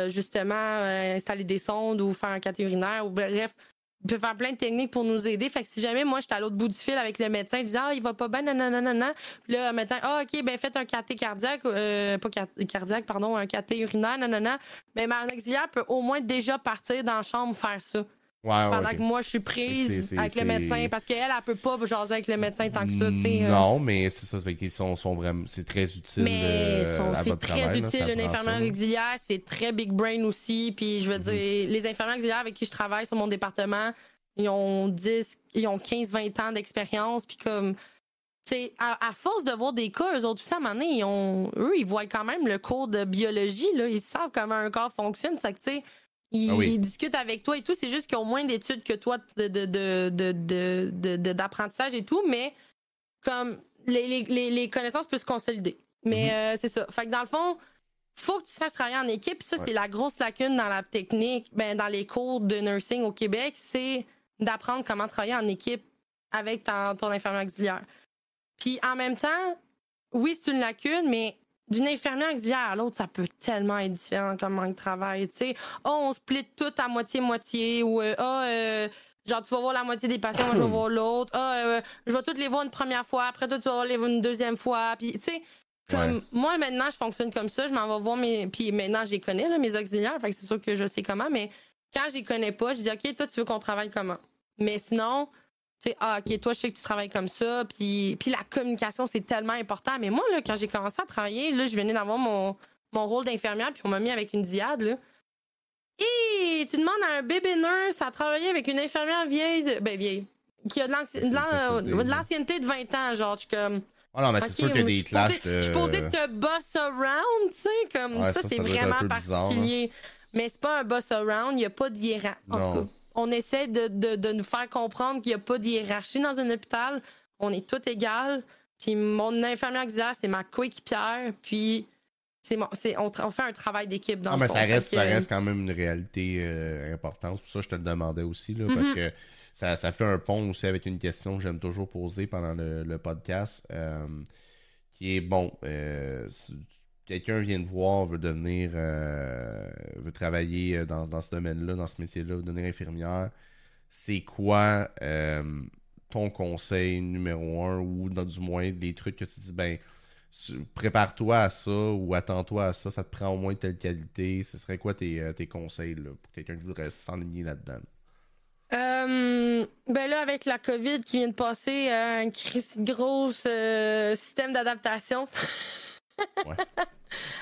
justement, installer des sondes ou faire un cathéurinaire, ou bref, il peut faire plein de techniques pour nous aider. Fait que si jamais moi, j'étais à l'autre bout du fil avec le médecin, je disais, ah, il va pas bien, nanana, Puis là, le médecin, ah, OK, ben, faites un cathé cardiaque, euh, pas cardiaque, pardon, un cathé urinaire, nanana. Mais ma auxiliaire peut au moins déjà partir dans la chambre faire ça. Pendant que moi, je suis prise avec le médecin. Parce qu'elle, elle, peut pas jaser avec le médecin tant que ça. Euh. Non, mais c'est ça, c'est qu'ils sont, sont, vraiment. C'est très utile. Mais euh, c'est très utile, une infirmière auxiliaire. C'est très big brain aussi. Puis je veux mm-hmm. dire, les infirmières auxiliaires avec qui je travaille sur mon département, ils ont 10, ils ont 15, 20 ans d'expérience. Puis comme. sais, à, à, force de voir des cas, eux autres, tout ça, à un moment donné, ils ont, eux, ils voient quand même le cours de biologie, là. Ils savent comment un corps fonctionne. Fait que, tu sais, ils, ah discutent avec toi et tout. C'est juste qu'ils ont moins d'études que toi d'apprentissage de, de, et tout, mais comme les, les, les connaissances peuvent se consolider. Mais mm-hmm. euh, c'est ça. Fait que dans le fond, faut que tu saches travailler en équipe. ça, c'est la grosse lacune dans la technique, ben, dans les cours de nursing au Québec, c'est d'apprendre comment travailler en équipe avec ton, ton infirmière auxiliaire. Puis en même temps, oui, c'est une lacune, mais d'une infirmière auxiliaire à l'autre, ça peut tellement être différent comme manque de travail. Tu sais, oh, on split tout à moitié-moitié ou euh, oh, euh, genre tu vas voir la moitié des patients, moi je vais voir l'autre. oh, euh, je vais toutes les voir une première fois, après toi tu vas voir les voir une deuxième fois. Puis tu sais, comme moi maintenant je fonctionne comme ça, je m'en vais voir mes. Puis maintenant je les connais, là, mes auxiliaires, fait que c'est sûr que je sais comment, mais quand je les connais pas, je dis OK, toi tu veux qu'on travaille comment? Mais sinon, tu sais, ah, ok, toi, je sais que tu travailles comme ça. Puis, puis la communication, c'est tellement important. Mais moi, là, quand j'ai commencé à travailler, là, je venais d'avoir mon, mon rôle d'infirmière, puis on m'a mis avec une diade, là. Et tu demandes à un bébé nurse à travailler avec une infirmière vieille, de... ben vieille, qui a de l'ancienneté de 20 ans, genre, je suis comme. Ah non, mais c'est sûr qu'il y a des clashs de. Je suis posé te boss around, tu sais, comme ça, c'est vraiment particulier. mais c'est pas un boss around, il n'y a pas de hiérarchie. En tout cas, on essaie de, de, de nous faire comprendre qu'il n'y a pas de hiérarchie dans un hôpital. On est tous égales. Puis mon infirmière auxiliaire, c'est ma coéquipière. Puis c'est on, on, fait un travail d'équipe dans ah, le mais ça reste, ça reste quand même une réalité euh, importante. C'est pour ça que je te le demandais aussi. Là, Parce mhm. que ça, ça, fait un pont aussi avec une question que j'aime toujours poser pendant le, podcast. Euh, qui est bon. Euh, quelqu'un vient de voir, veut devenir, veut travailler dans, dans ce domaine-là, dans ce métier-là, devenir infirmière, c'est quoi ton conseil numéro un ou du moins des trucs que tu dis, ben, prépare-toi à ça ou attends-toi à ça, ça te prend au moins telle qualité. Ce serait quoi tes, euh, tes conseils pour quelqu'un qui voudrait s'enligner là-dedans? Euh, ben là, avec la COVID qui vient de passer, euh, un gros système d'adaptation. (laughs) ouais.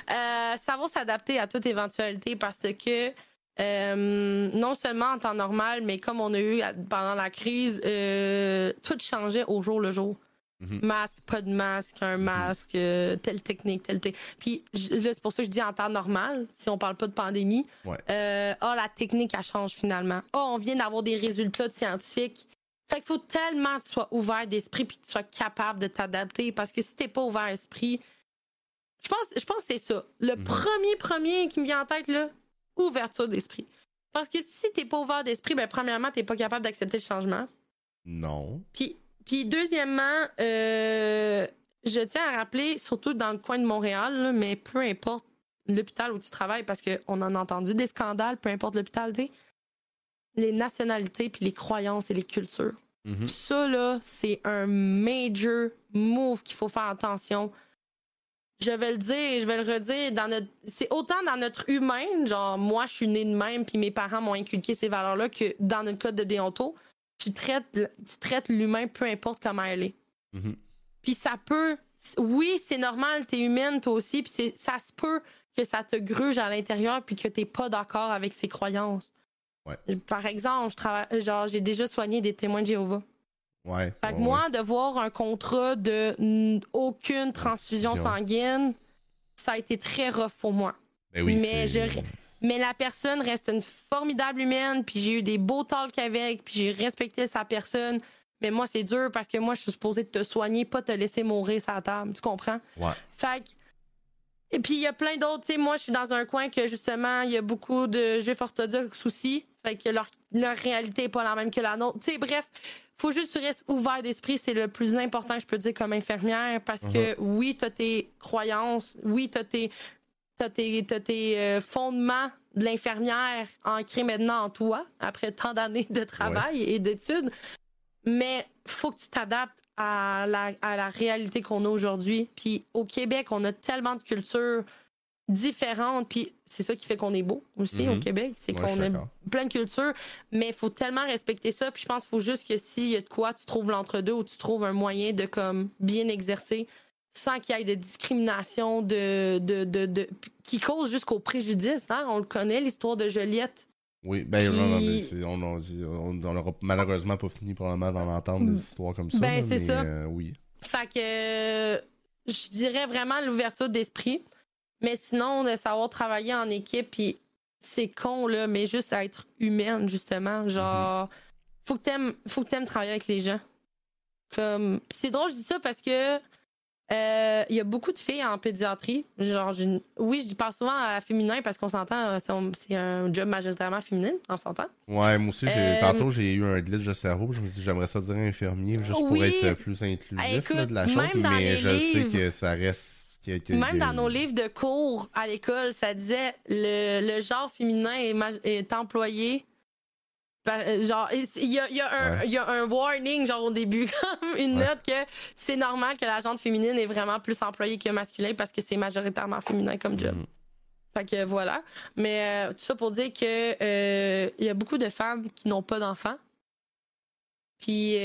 (laughs) ça va s'adapter à toute éventualité parce que non seulement en temps normal, mais comme on a eu pendant la crise, tout changeait au jour le jour. Mhm. Masque, pas de masque, un mhm. masque, euh, telle technique, telle technique. Puis là, c'est pour ça que je dis en temps normal, si on parle pas de pandémie. Euh, oh, la technique, elle change finalement. Oh, on vient d'avoir des résultats de scientifiques. Fait qu'il faut tellement que tu sois ouvert d'esprit puis que tu sois capable de t'adapter. Parce que si t'es pas ouvert d'esprit, je pense, je pense que c'est ça. Le mhm. premier, premier qui me vient en tête, là, ouverture d'esprit. Parce que si t'es pas ouvert d'esprit, ben, premièrement, t'es pas capable d'accepter le changement. Non. Puis puis deuxièmement, euh, je tiens à rappeler, surtout dans le coin de Montréal, mais peu importe l'hôpital où tu travailles, parce qu'on en a entendu des scandales, peu importe l'hôpital, les nationalités, puis les croyances et les cultures. Mm-hmm. Ça, là, c'est un major move qu'il faut faire attention. Je vais le dire, je vais le redire, dans notre... c'est autant dans notre humain, genre moi je suis née de même, puis mes parents m'ont inculqué ces valeurs-là, que dans notre code de déonto tu traites, tu traites l'humain peu importe comment elle est. Mm-hmm. Puis ça peut. Oui, c'est normal, t'es humaine toi aussi, puis ça se peut que ça te gruge à l'intérieur puis que t'es pas d'accord avec ses croyances. Par exemple, je travaille, genre, j'ai déjà soigné des témoins de Jéhovah. Ouais. Fait que moi, de voir un contrat de aucune transfusion sanguine, ça a été très rough pour moi. Ben oui, Mais je, mais la personne reste une formidable humaine, puis j'ai eu des beaux talks avec, puis j'ai respecté sa personne. Mais moi, c'est dur parce que moi, je suis supposée te soigner, pas te laisser mourir sur la table. Tu comprends? Ouais. Fait Et puis, il y a plein d'autres. Tu sais, moi, je suis dans un coin que, justement, il y a beaucoup de juifs orthodoxes aussi. Fait que leur, leur réalité n'est pas la même que la nôtre. Tu sais, bref, faut juste que tu restes ouvert d'esprit. C'est le plus important, je peux dire, comme infirmière. Parce que, uh-huh. oui, tu as tes croyances. Oui, tu as tes t'as tes, tes euh, fondements de l'infirmière ancrés maintenant en toi, après tant d'années de travail et d'études. Mais faut que tu t'adaptes à la, à la réalité qu'on a aujourd'hui. Puis au Québec, on a tellement de cultures différentes. Puis c'est ça qui fait qu'on est beau aussi au mhm. Québec. C'est qu'on a plein de cultures. Mais il faut tellement respecter ça. Puis je pense qu'il faut juste que s'il y a de quoi, tu trouves l'entre-deux ou tu trouves un moyen de comme bien exercer sans qu'il y ait de discrimination de, de, de, qui cause jusqu'au préjudice. Hein? On le connaît, l'histoire de Joliette. Oui, ben on, n'aura malheureusement pas fini probablement d'en entendre des histoires comme ça. Ben, c'est ça. Euh, oui. Fait que je dirais vraiment l'ouverture d'esprit. Mais sinon, de savoir travailler en équipe, puis c'est con, là, mais juste être humaine, justement. Genre, mm-hmm. faut que t'aimes, faut que t'aimes travailler avec les gens. Comme, c'est drôle, je dis ça parce que euh, il y a beaucoup de filles en pédiatrie. Genre, oui, je parle souvent à la féminin parce qu'on s'entend, euh, c'est un job majoritairement féminin, on s'entend. Ouais, moi aussi, euh, tantôt, j'ai eu un glitch de cerveau. Je me suis dit, j'aimerais ça dire infirmier, juste pour être plus inclusif de la chose, mais je sais que ça reste. Même dans nos livres de cours à l'école, ça disait le, le genre féminin est employé euh, genre, il y a, y, a y a, un warning, genre, au début, (laughs) comme une note que c'est normal que la gente féminine est vraiment plus employée que masculin parce que c'est majoritairement féminin comme job. Mm-hmm. Fait que voilà. Mais euh, tout ça pour dire que euh, il y a beaucoup de femmes qui n'ont pas d'enfants. Puis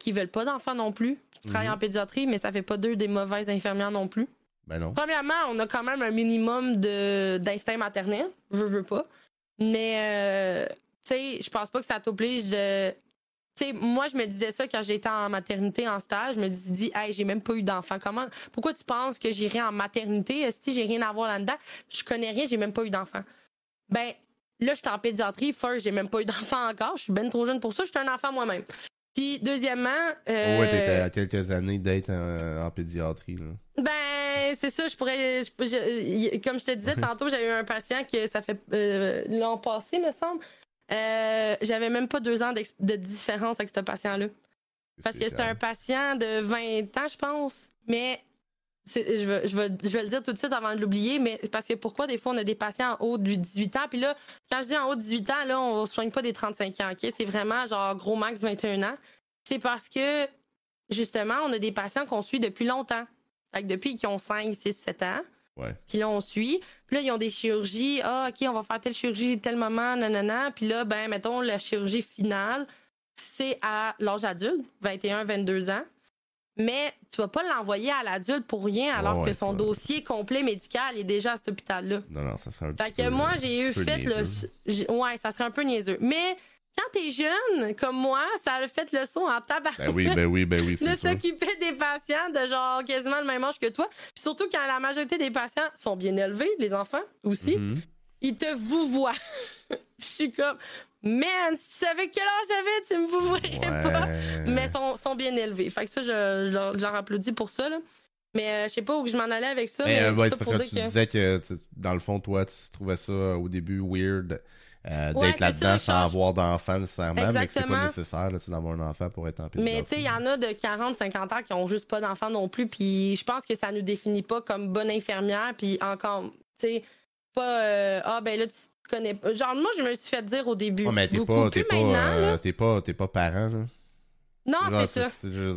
qui veulent pas d'enfants non plus. Qui travaillent mm-hmm. en pédiatrie, mais ça fait pas d'eux des mauvaises infirmières non plus. Ben. Premièrement, on a quand même un minimum d'instinct maternel. Je veux pas. Mais, euh, tu sais, je pense pas que ça t'oblige de. Tu sais, moi, je me disais ça quand j'étais en maternité, en stage. Je me dis, hey, j'ai même pas eu d'enfant. Comment, pourquoi tu penses que j'irai en maternité? Est-ce que j'ai rien à voir là-dedans? Je connais rien, j'ai même pas eu d'enfant. Ben, là, je suis en pédiatrie. First, j'ai même pas eu d'enfant encore. Je suis bien trop jeune pour ça. Je suis un enfant moi-même. Puis, deuxièmement. Euh, Ouais, t'étais à quelques années d'être en, en pédiatrie. Là. Ben, c'est ça, je pourrais. je- je- comme je te disais tantôt, j'avais eu un patient que ça fait euh, l'an passé, me semble. Euh, j'avais même pas deux ans de différence avec ce patient-là. Parce que c'était un patient de 20 ans, je pense. Mais je vais, je, vais, je vais le dire tout de suite avant de l'oublier, mais c'est parce que pourquoi des fois on a des patients en haut de 18 ans, puis là, quand je dis en haut de 18 ans, là, on soigne pas des 35 ans, OK? C'est vraiment genre gros max 21 ans. C'est parce que justement, on a des patients qu'on suit depuis longtemps. Fait que depuis qu'ils ont 5, 6, 7 ans. Ouais. Puis là, on suit. Puis là, ils ont des chirurgies. Ah, OK, on va faire telle chirurgie tel moment, nanana. Puis là, ben, mettons, la chirurgie finale, c'est à l'âge adulte, 21, 22 ans. Mais tu vas pas l'envoyer à l'adulte pour rien, alors Ouais, que son ça- dossier complet médical est déjà à cet hôpital-là. Non, non, ça serait un petit Fait que peu, moi, j'ai eu fait le. niaiseux. j'ai- Ouais, ça serait un peu niaiseux. Mais quand t'es jeune, comme moi, ça a fait le saut en tabac. Ben oui, ben oui, ben oui, (laughs) de s'occuper des patients de genre quasiment le même âge que toi. Puis surtout quand la majorité des patients sont bien élevés, les enfants aussi, Mhm. ils te vous voient. (laughs) Je suis comme, man, si tu savais quel âge j'avais, tu me vous voyais pas. Mais sont, sont bien élevés. Fait que ça, je, je leur, je leur applaudis pour ça. Là. Mais euh, je sais pas où je m'en allais avec ça. Mais, Mais, euh, ouais, c'est parce que tu disais que, dans le fond, toi, tu trouvais ça euh, au début weird euh, Ouais, d'être là-dedans sans change- avoir d'enfant nécessairement, mais que c'est pas nécessaire là, d'avoir un enfant pour être en pédiatrie. Mais tu sais, il y en a de 40, 50 ans qui ont juste pas d'enfants non plus. Puis je pense que ça nous définit pas comme bonne infirmière. Puis encore, tu sais, pas. euh, ah, ben là, tu connais pas. Genre, moi, je me suis fait dire au début. Ouais, mais t'es pas, t'es pas, euh, t'es pas, t'es pas parent, là. Non, c'est ça.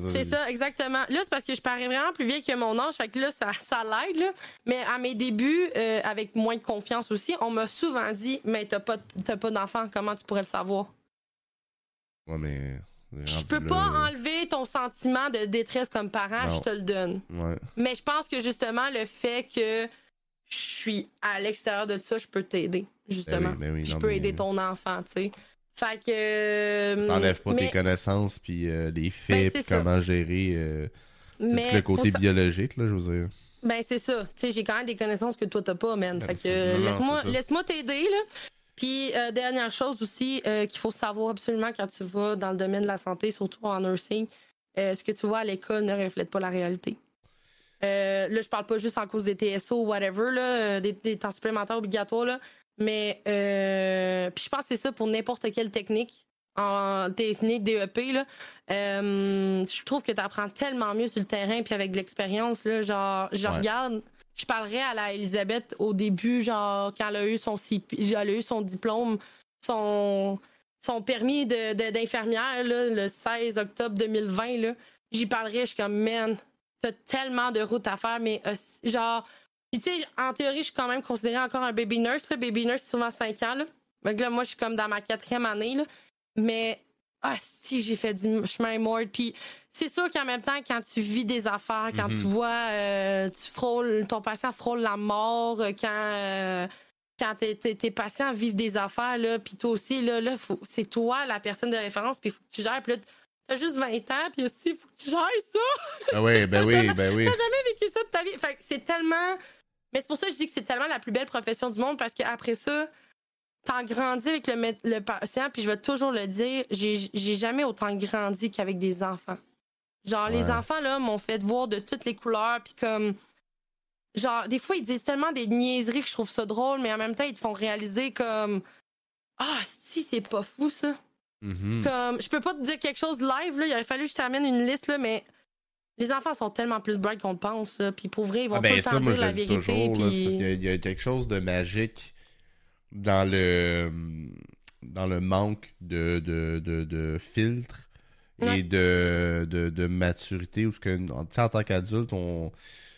c'est ça, exactement. Là, c'est parce que je parais vraiment plus vieille que mon âge, fait que là, ça, ça l'aide, là. Mais à mes débuts, euh, avec moins de confiance aussi, on m'a souvent dit Mais t'as pas, t'as pas d'enfant, comment tu pourrais le savoir? Ouais, mais. Je peux là, pas enlever ton sentiment de détresse comme parent, Non. je te le donne. Ouais. Mais je pense que justement, le fait que je suis à l'extérieur de ça, je peux t'aider, justement. Ben oui, ben oui, je peux mais- aider ton enfant, tu sais. Fait que. euh, T'enlèves pas mais- tes connaissances, puis euh, les Ben, faits, c'est puis ça. comment gérer euh, mais tout le côté biologique, là, je veux dire. Ben, c'est ça. Tu sais, j'ai quand même des connaissances que toi, t'as pas, man. Ben, fait que euh, laisse-moi, t'aider, là. Puis, euh, dernière chose aussi euh, qu'il faut savoir absolument quand tu vas dans le domaine de la santé, surtout en nursing, euh, ce que tu vois à l'école ne reflète pas la réalité. Euh, là, je parle pas juste en cause des TSO ou whatever, là, euh, des, des temps supplémentaires obligatoires, là, mais euh, puis je pense que c'est ça pour n'importe quelle technique, en technique DEP, là. Euh, je trouve que tu apprends tellement mieux sur le terrain puis avec de l'expérience, là, genre, je Ouais. regarde, je parlerais à la Elisabeth au début, genre, quand elle a eu son, CP elle a eu son diplôme, son, son permis de- de- d'infirmière, là, le 16 octobre 2020, là, j'y parlerais, je suis comme, man, t'as tellement de routes à faire, mais euh, genre, puis tu sais, en théorie, je suis quand même considérée encore un baby nurse, là. Baby nurse, c'est souvent 5 ans, là. Que là, moi, je suis comme dans ma quatrième année, là. Mais, ah, si, j'ai fait du chemin mort. Puis, c'est sûr qu'en même temps, quand tu vis des affaires, quand Mhm. tu vois, euh, tu frôles, ton patient frôle la mort, euh, quand, euh, quand tes, patients vivent des affaires, là, puis toi aussi, là, là c'est toi la personne de référence, puis il faut que tu gères. Puis là, t'as juste 20 ans, puis aussi, il faut que tu gères ça. Ah oui, ben (laughs) oui, ben oui. T'as jamais vécu ça de ta vie. Fait que c'est tellement. Mais c'est pour ça que je dis que c'est tellement la plus belle profession du monde parce qu'après ça, t'en grandis avec le, patient, puis je vais toujours le dire, j'ai jamais autant grandi qu'avec des enfants. Genre, les enfants, là, m'ont fait voir de toutes les couleurs, puis comme. Genre, des fois, ils disent tellement des niaiseries que je trouve ça drôle, mais en même temps, ils te font réaliser comme. Ah, si, c'est pas fou, ça. Mhm. Comme, je peux pas te dire quelque chose live, là. Il aurait fallu que je t'amène une liste, là, mais les enfants sont tellement plus bright qu'on le pense, là. Puis pour vrai, ils vont Ah tout ben le temps ça, moi dire je la le dis vérité. toujours, là, parce qu'il y a- il y, a quelque chose de magique dans le dans le manque de, de, de, de filtre et de, de, de maturité où ce que tu sais, en tant qu'adulte on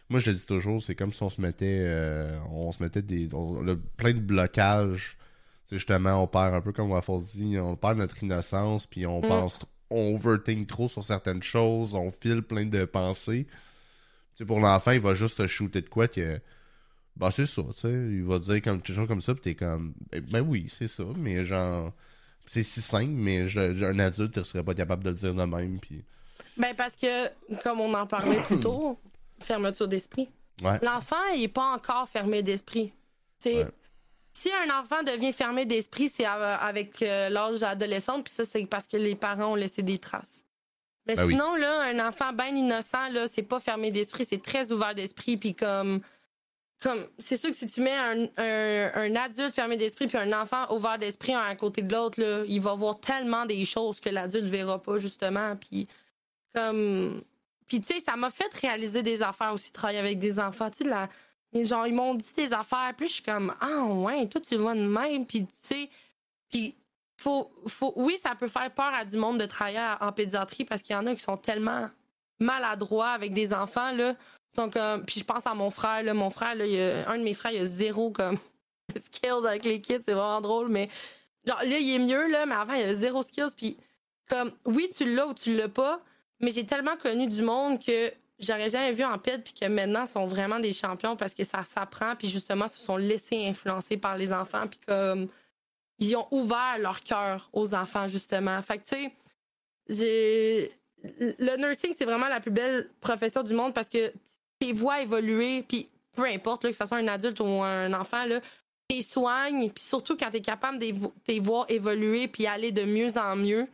moi je le dis toujours c'est comme si on se mettait euh, on se mettait des on, a plein de blocages justement on perd un peu comme Waffles dit on perd notre innocence puis on Mm. pense on overthink trop sur certaines choses on file plein de pensées tu sais, pour l'enfant, il va juste se shooter de quoi que. bah c'est ça, tu sais. Il va dire comme, quelque chose comme ça, pis t'es comme, ben, ben oui, c'est ça, mais genre, c'est si simple, mais je, un adulte ne serait pas capable de le dire de même, puis... Ben parce que, comme on en parlait plus tôt, (clears throat) fermeture d'esprit. Ouais. L'enfant, il est pas encore fermé d'esprit. Ouais. Si un enfant devient fermé d'esprit, c'est av- avec euh, l'âge adolescent, puis ça, c'est parce que les parents ont laissé des traces. Mais Ben oui. sinon, là, un enfant bien innocent, là, c'est pas fermé d'esprit, c'est très ouvert d'esprit, puis comme... Comme, c'est sûr que si tu mets un, un, un adulte fermé d'esprit puis un enfant ouvert d'esprit un à côté de l'autre, là, il va voir tellement des choses que l'adulte verra pas, justement. Puis, comme. Puis, tu sais, ça m'a fait réaliser des affaires aussi, travailler avec des enfants. Tu sais, la- genre, ils m'ont dit des affaires, puis je suis comme, ah, ouais, toi, tu vois de même. Puis, tu sais, puis, faut, faut, oui, ça peut faire peur à du monde de travailler en pédiatrie parce qu'il y en a qui sont tellement maladroits avec des enfants, là. Comme, puis je pense à mon frère, là. Mon frère, là, un de mes frères, il a zéro, comme, (laughs) skills avec les kids, c'est vraiment drôle, mais genre, là, il est mieux, là, mais avant, il avait zéro skills, puis comme, oui, tu l'as ou tu l'as pas, mais j'ai tellement connu du monde que j'aurais jamais vu en ped puis que maintenant sont vraiment des champions parce que ça s'apprend puis justement se sont laissés influencer par les enfants puis comme ils ont ouvert leur cœur aux enfants justement. Fait que tu sais le nursing c'est vraiment la plus belle profession du monde parce que tes voix évoluer puis peu importe là, que ce soit un adulte ou un enfant là tes soignes puis surtout quand tu es capable de tes voir évoluer puis aller de mieux en mieux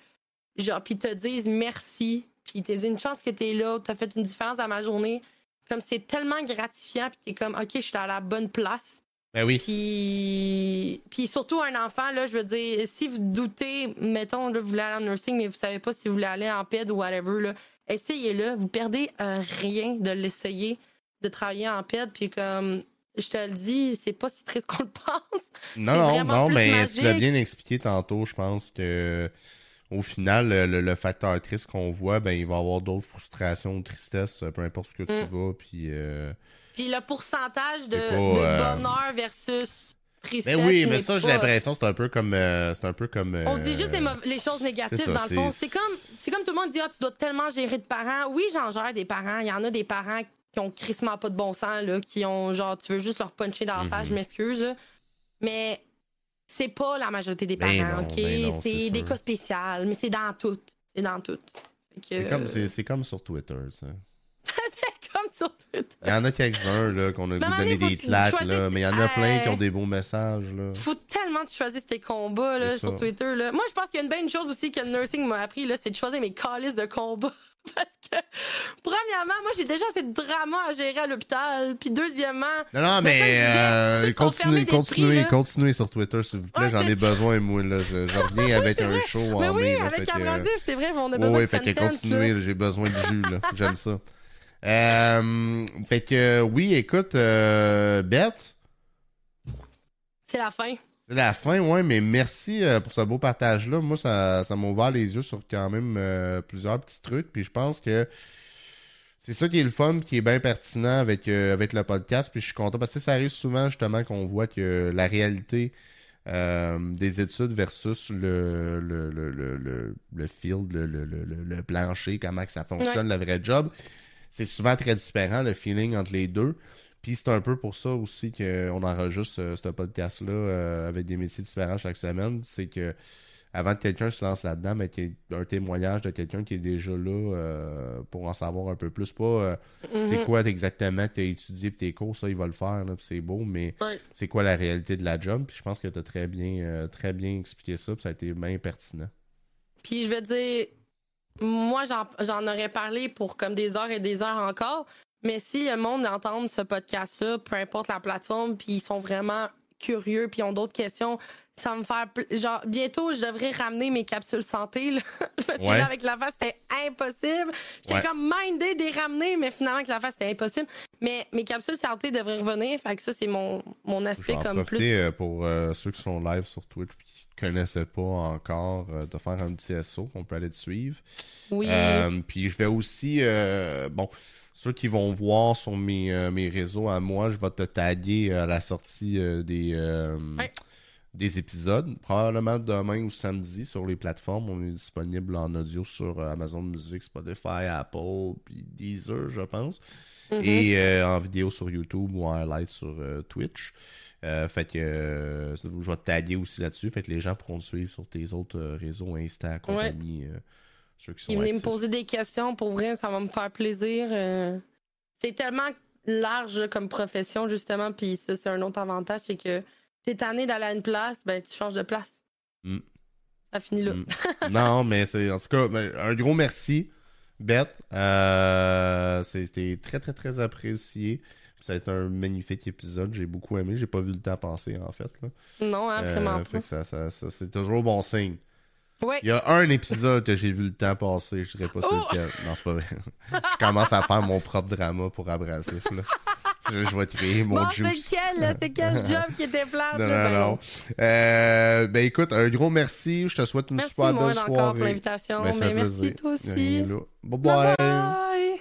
genre puis te disent merci puis t'es une chance que t'es là t'as fait une différence dans ma journée. Comme c'est tellement gratifiant puis t'es comme ok je suis à la bonne place. Ben oui. puis puis surtout un enfant là je veux dire si vous doutez mettons là vous voulez aller en nursing mais vous savez pas si vous voulez aller en ped ou whatever là essayez-le. Vous perdez euh, rien de l'essayer de travailler en ped puis comme je te le dis c'est pas si triste qu'on le (laughs) pense. Non, non, non, mais tu l'as bien expliqué tantôt, je pense que au final, le, facteur triste qu'on voit, ben il va y avoir d'autres frustrations, tristesse, peu importe ce que tu Mm. vas, puis euh, Puis le pourcentage de, C'est pas, de euh, bonheur versus tristesse. Ben oui, mais ça, j'ai l'impression que c'est un peu comme euh, c'est un peu comme On dit juste les, choses négatives ça, dans le fond. c'est- comme, c'est comme tout le monde dit ah, tu dois tellement gérer de parents. Oui, j'en gère des parents. Il y en a des parents qui ont crissement pas de bon sens, là, qui ont genre, tu veux juste leur puncher dans la face, Mhm. je m'excuse. Mais c'est pas la majorité des Ben parents, non, OK? ben non, c'est des sûr. cas spéciaux, mais c'est dans tout. C'est dans tout. Que- c'est comme c'est c'est comme sur Twitter, ça. (laughs) c'est comme sur Twitter. Il y en a quelques-uns là qu'on a goût donner donné, des claques là, mais il y en a plein qui ont des beaux messages là. faut tellement que tu choisisses tes combats là, sur. Twitter. Là. Moi, je pense qu'il y a une bonne chose aussi que le nursing m'a appris, là, c'est de choisir mes calices de combats. (laughs) Parce que, premièrement, moi, j'ai déjà assez de drama à gérer à l'hôpital. Puis, deuxièmement, Non, non, Mais mais euh, continuez, continuez, continuez sur Twitter, s'il vous plaît. Ouais, J'en ai besoin, moi, là. Je, je (laughs) reviens avec un vrai. show mais en oui, mai, là. avec abrasif, c'est vrai, on a besoin ouais, de fait que continuez, j'ai besoin de jus, là. (laughs) J'aime ça. Euh, fait que, oui, écoute, euh, Beth, C'est la fin. C'est la fin, ouais, mais merci euh, pour ce beau partage-là. Moi, ça, ça m'a ouvert les yeux sur quand même euh, plusieurs petits trucs, puis je pense que c'est ça qui est le fun, qui est bien pertinent avec, euh, avec le podcast, puis je suis content parce que ça arrive souvent justement qu'on voit que la réalité des études versus le, le, le, le, le, le field, le, le, le, le- le plancher, comment que ça fonctionne, le vrai job, c'est souvent très différent, le feeling entre les deux. Puis c'est un peu pour ça aussi qu'on enregistre ce, ce podcast-là euh, avec des métiers différents chaque semaine. C'est que avant que quelqu'un se lance là-dedans, mais qu'il y ait un témoignage de quelqu'un qui est déjà là euh, pour en savoir un peu plus. Pas euh, c'est Mhm. quoi exactement tu as étudié tes cours, ça il va le faire, c'est beau, mais Ouais. c'est quoi la réalité de la job? Puis je pense que tu as très bien, euh, très bien expliqué ça, puis ça a été bien pertinent. Puis je veux dire, moi, j'en aurais parlé pour comme des heures et des heures encore. Mais si le monde entend ce podcast-là, peu importe la plateforme, puis ils sont vraiment curieux, puis ils ont d'autres questions, ça me pl- Genre, bientôt, je devrais ramener mes capsules santé. Là, (laughs) parce que là, avec la face, c'était impossible. J'étais Ouais. comme mindé de les ramener, mais finalement, avec la face, c'était impossible. Mais mes capsules santé devraient revenir. Fait que ça, c'est mon, mon aspect comme plus. euh, pour euh, ceux qui sont live sur Twitch et qui ne connaissaient pas encore, euh, de faire un petit SO qu'on peut aller te suivre. Oui. Euh, puis je vais aussi, bon, ceux qui vont voir sur mes, euh, mes réseaux à moi, je vais te taguer à la sortie euh, des, euh, Ouais. des épisodes. Probablement demain ou samedi sur les plateformes. On est disponible en audio sur Amazon Music, Spotify, Apple, puis Deezer, je pense. Mhm. Et en vidéo sur YouTube ou en highlight sur Twitch. Fait que je vais te taguer aussi là-dessus. Fait que les gens pourront te suivre sur tes autres réseaux Insta, compagnie. euh, ceux qui sont Ils venaient me poser des questions. Pour vrai, ça va me faire plaisir. euh. C'est tellement large comme profession, justement. Puis ça, c'est un autre avantage. C'est que t'es tanné d'aller à une place, ben tu changes de place. Mm. Ça finit là. Mm. (laughs) non, mais c'est en tout cas ben, un gros merci, Beth. Euh, C'était très très très apprécié. Ça a été un magnifique épisode. J'ai beaucoup aimé. J'ai pas vu le temps passer en fait. Là. Non, hein, Euh, vraiment fait pas. que ça, ça- ça- c'est toujours bon signe. Ouais. Il y a un épisode que j'ai vu le temps passer. Je dirais pas Oh! lequel. Non, c'est pas vrai. (laughs) je commence à faire mon propre drama pour abrasif. Là. Je, je vais créer mon Bon, juice. c'est quel? C'est quel (laughs) job qui était plate? Non, non, Ben non. Euh, ben écoute, un gros merci. Je te souvite une Merci, super moi, belle encore soirée. pour l'invitation. Ben, merci, plaisir. toi aussi. Bye Bye bye. bye.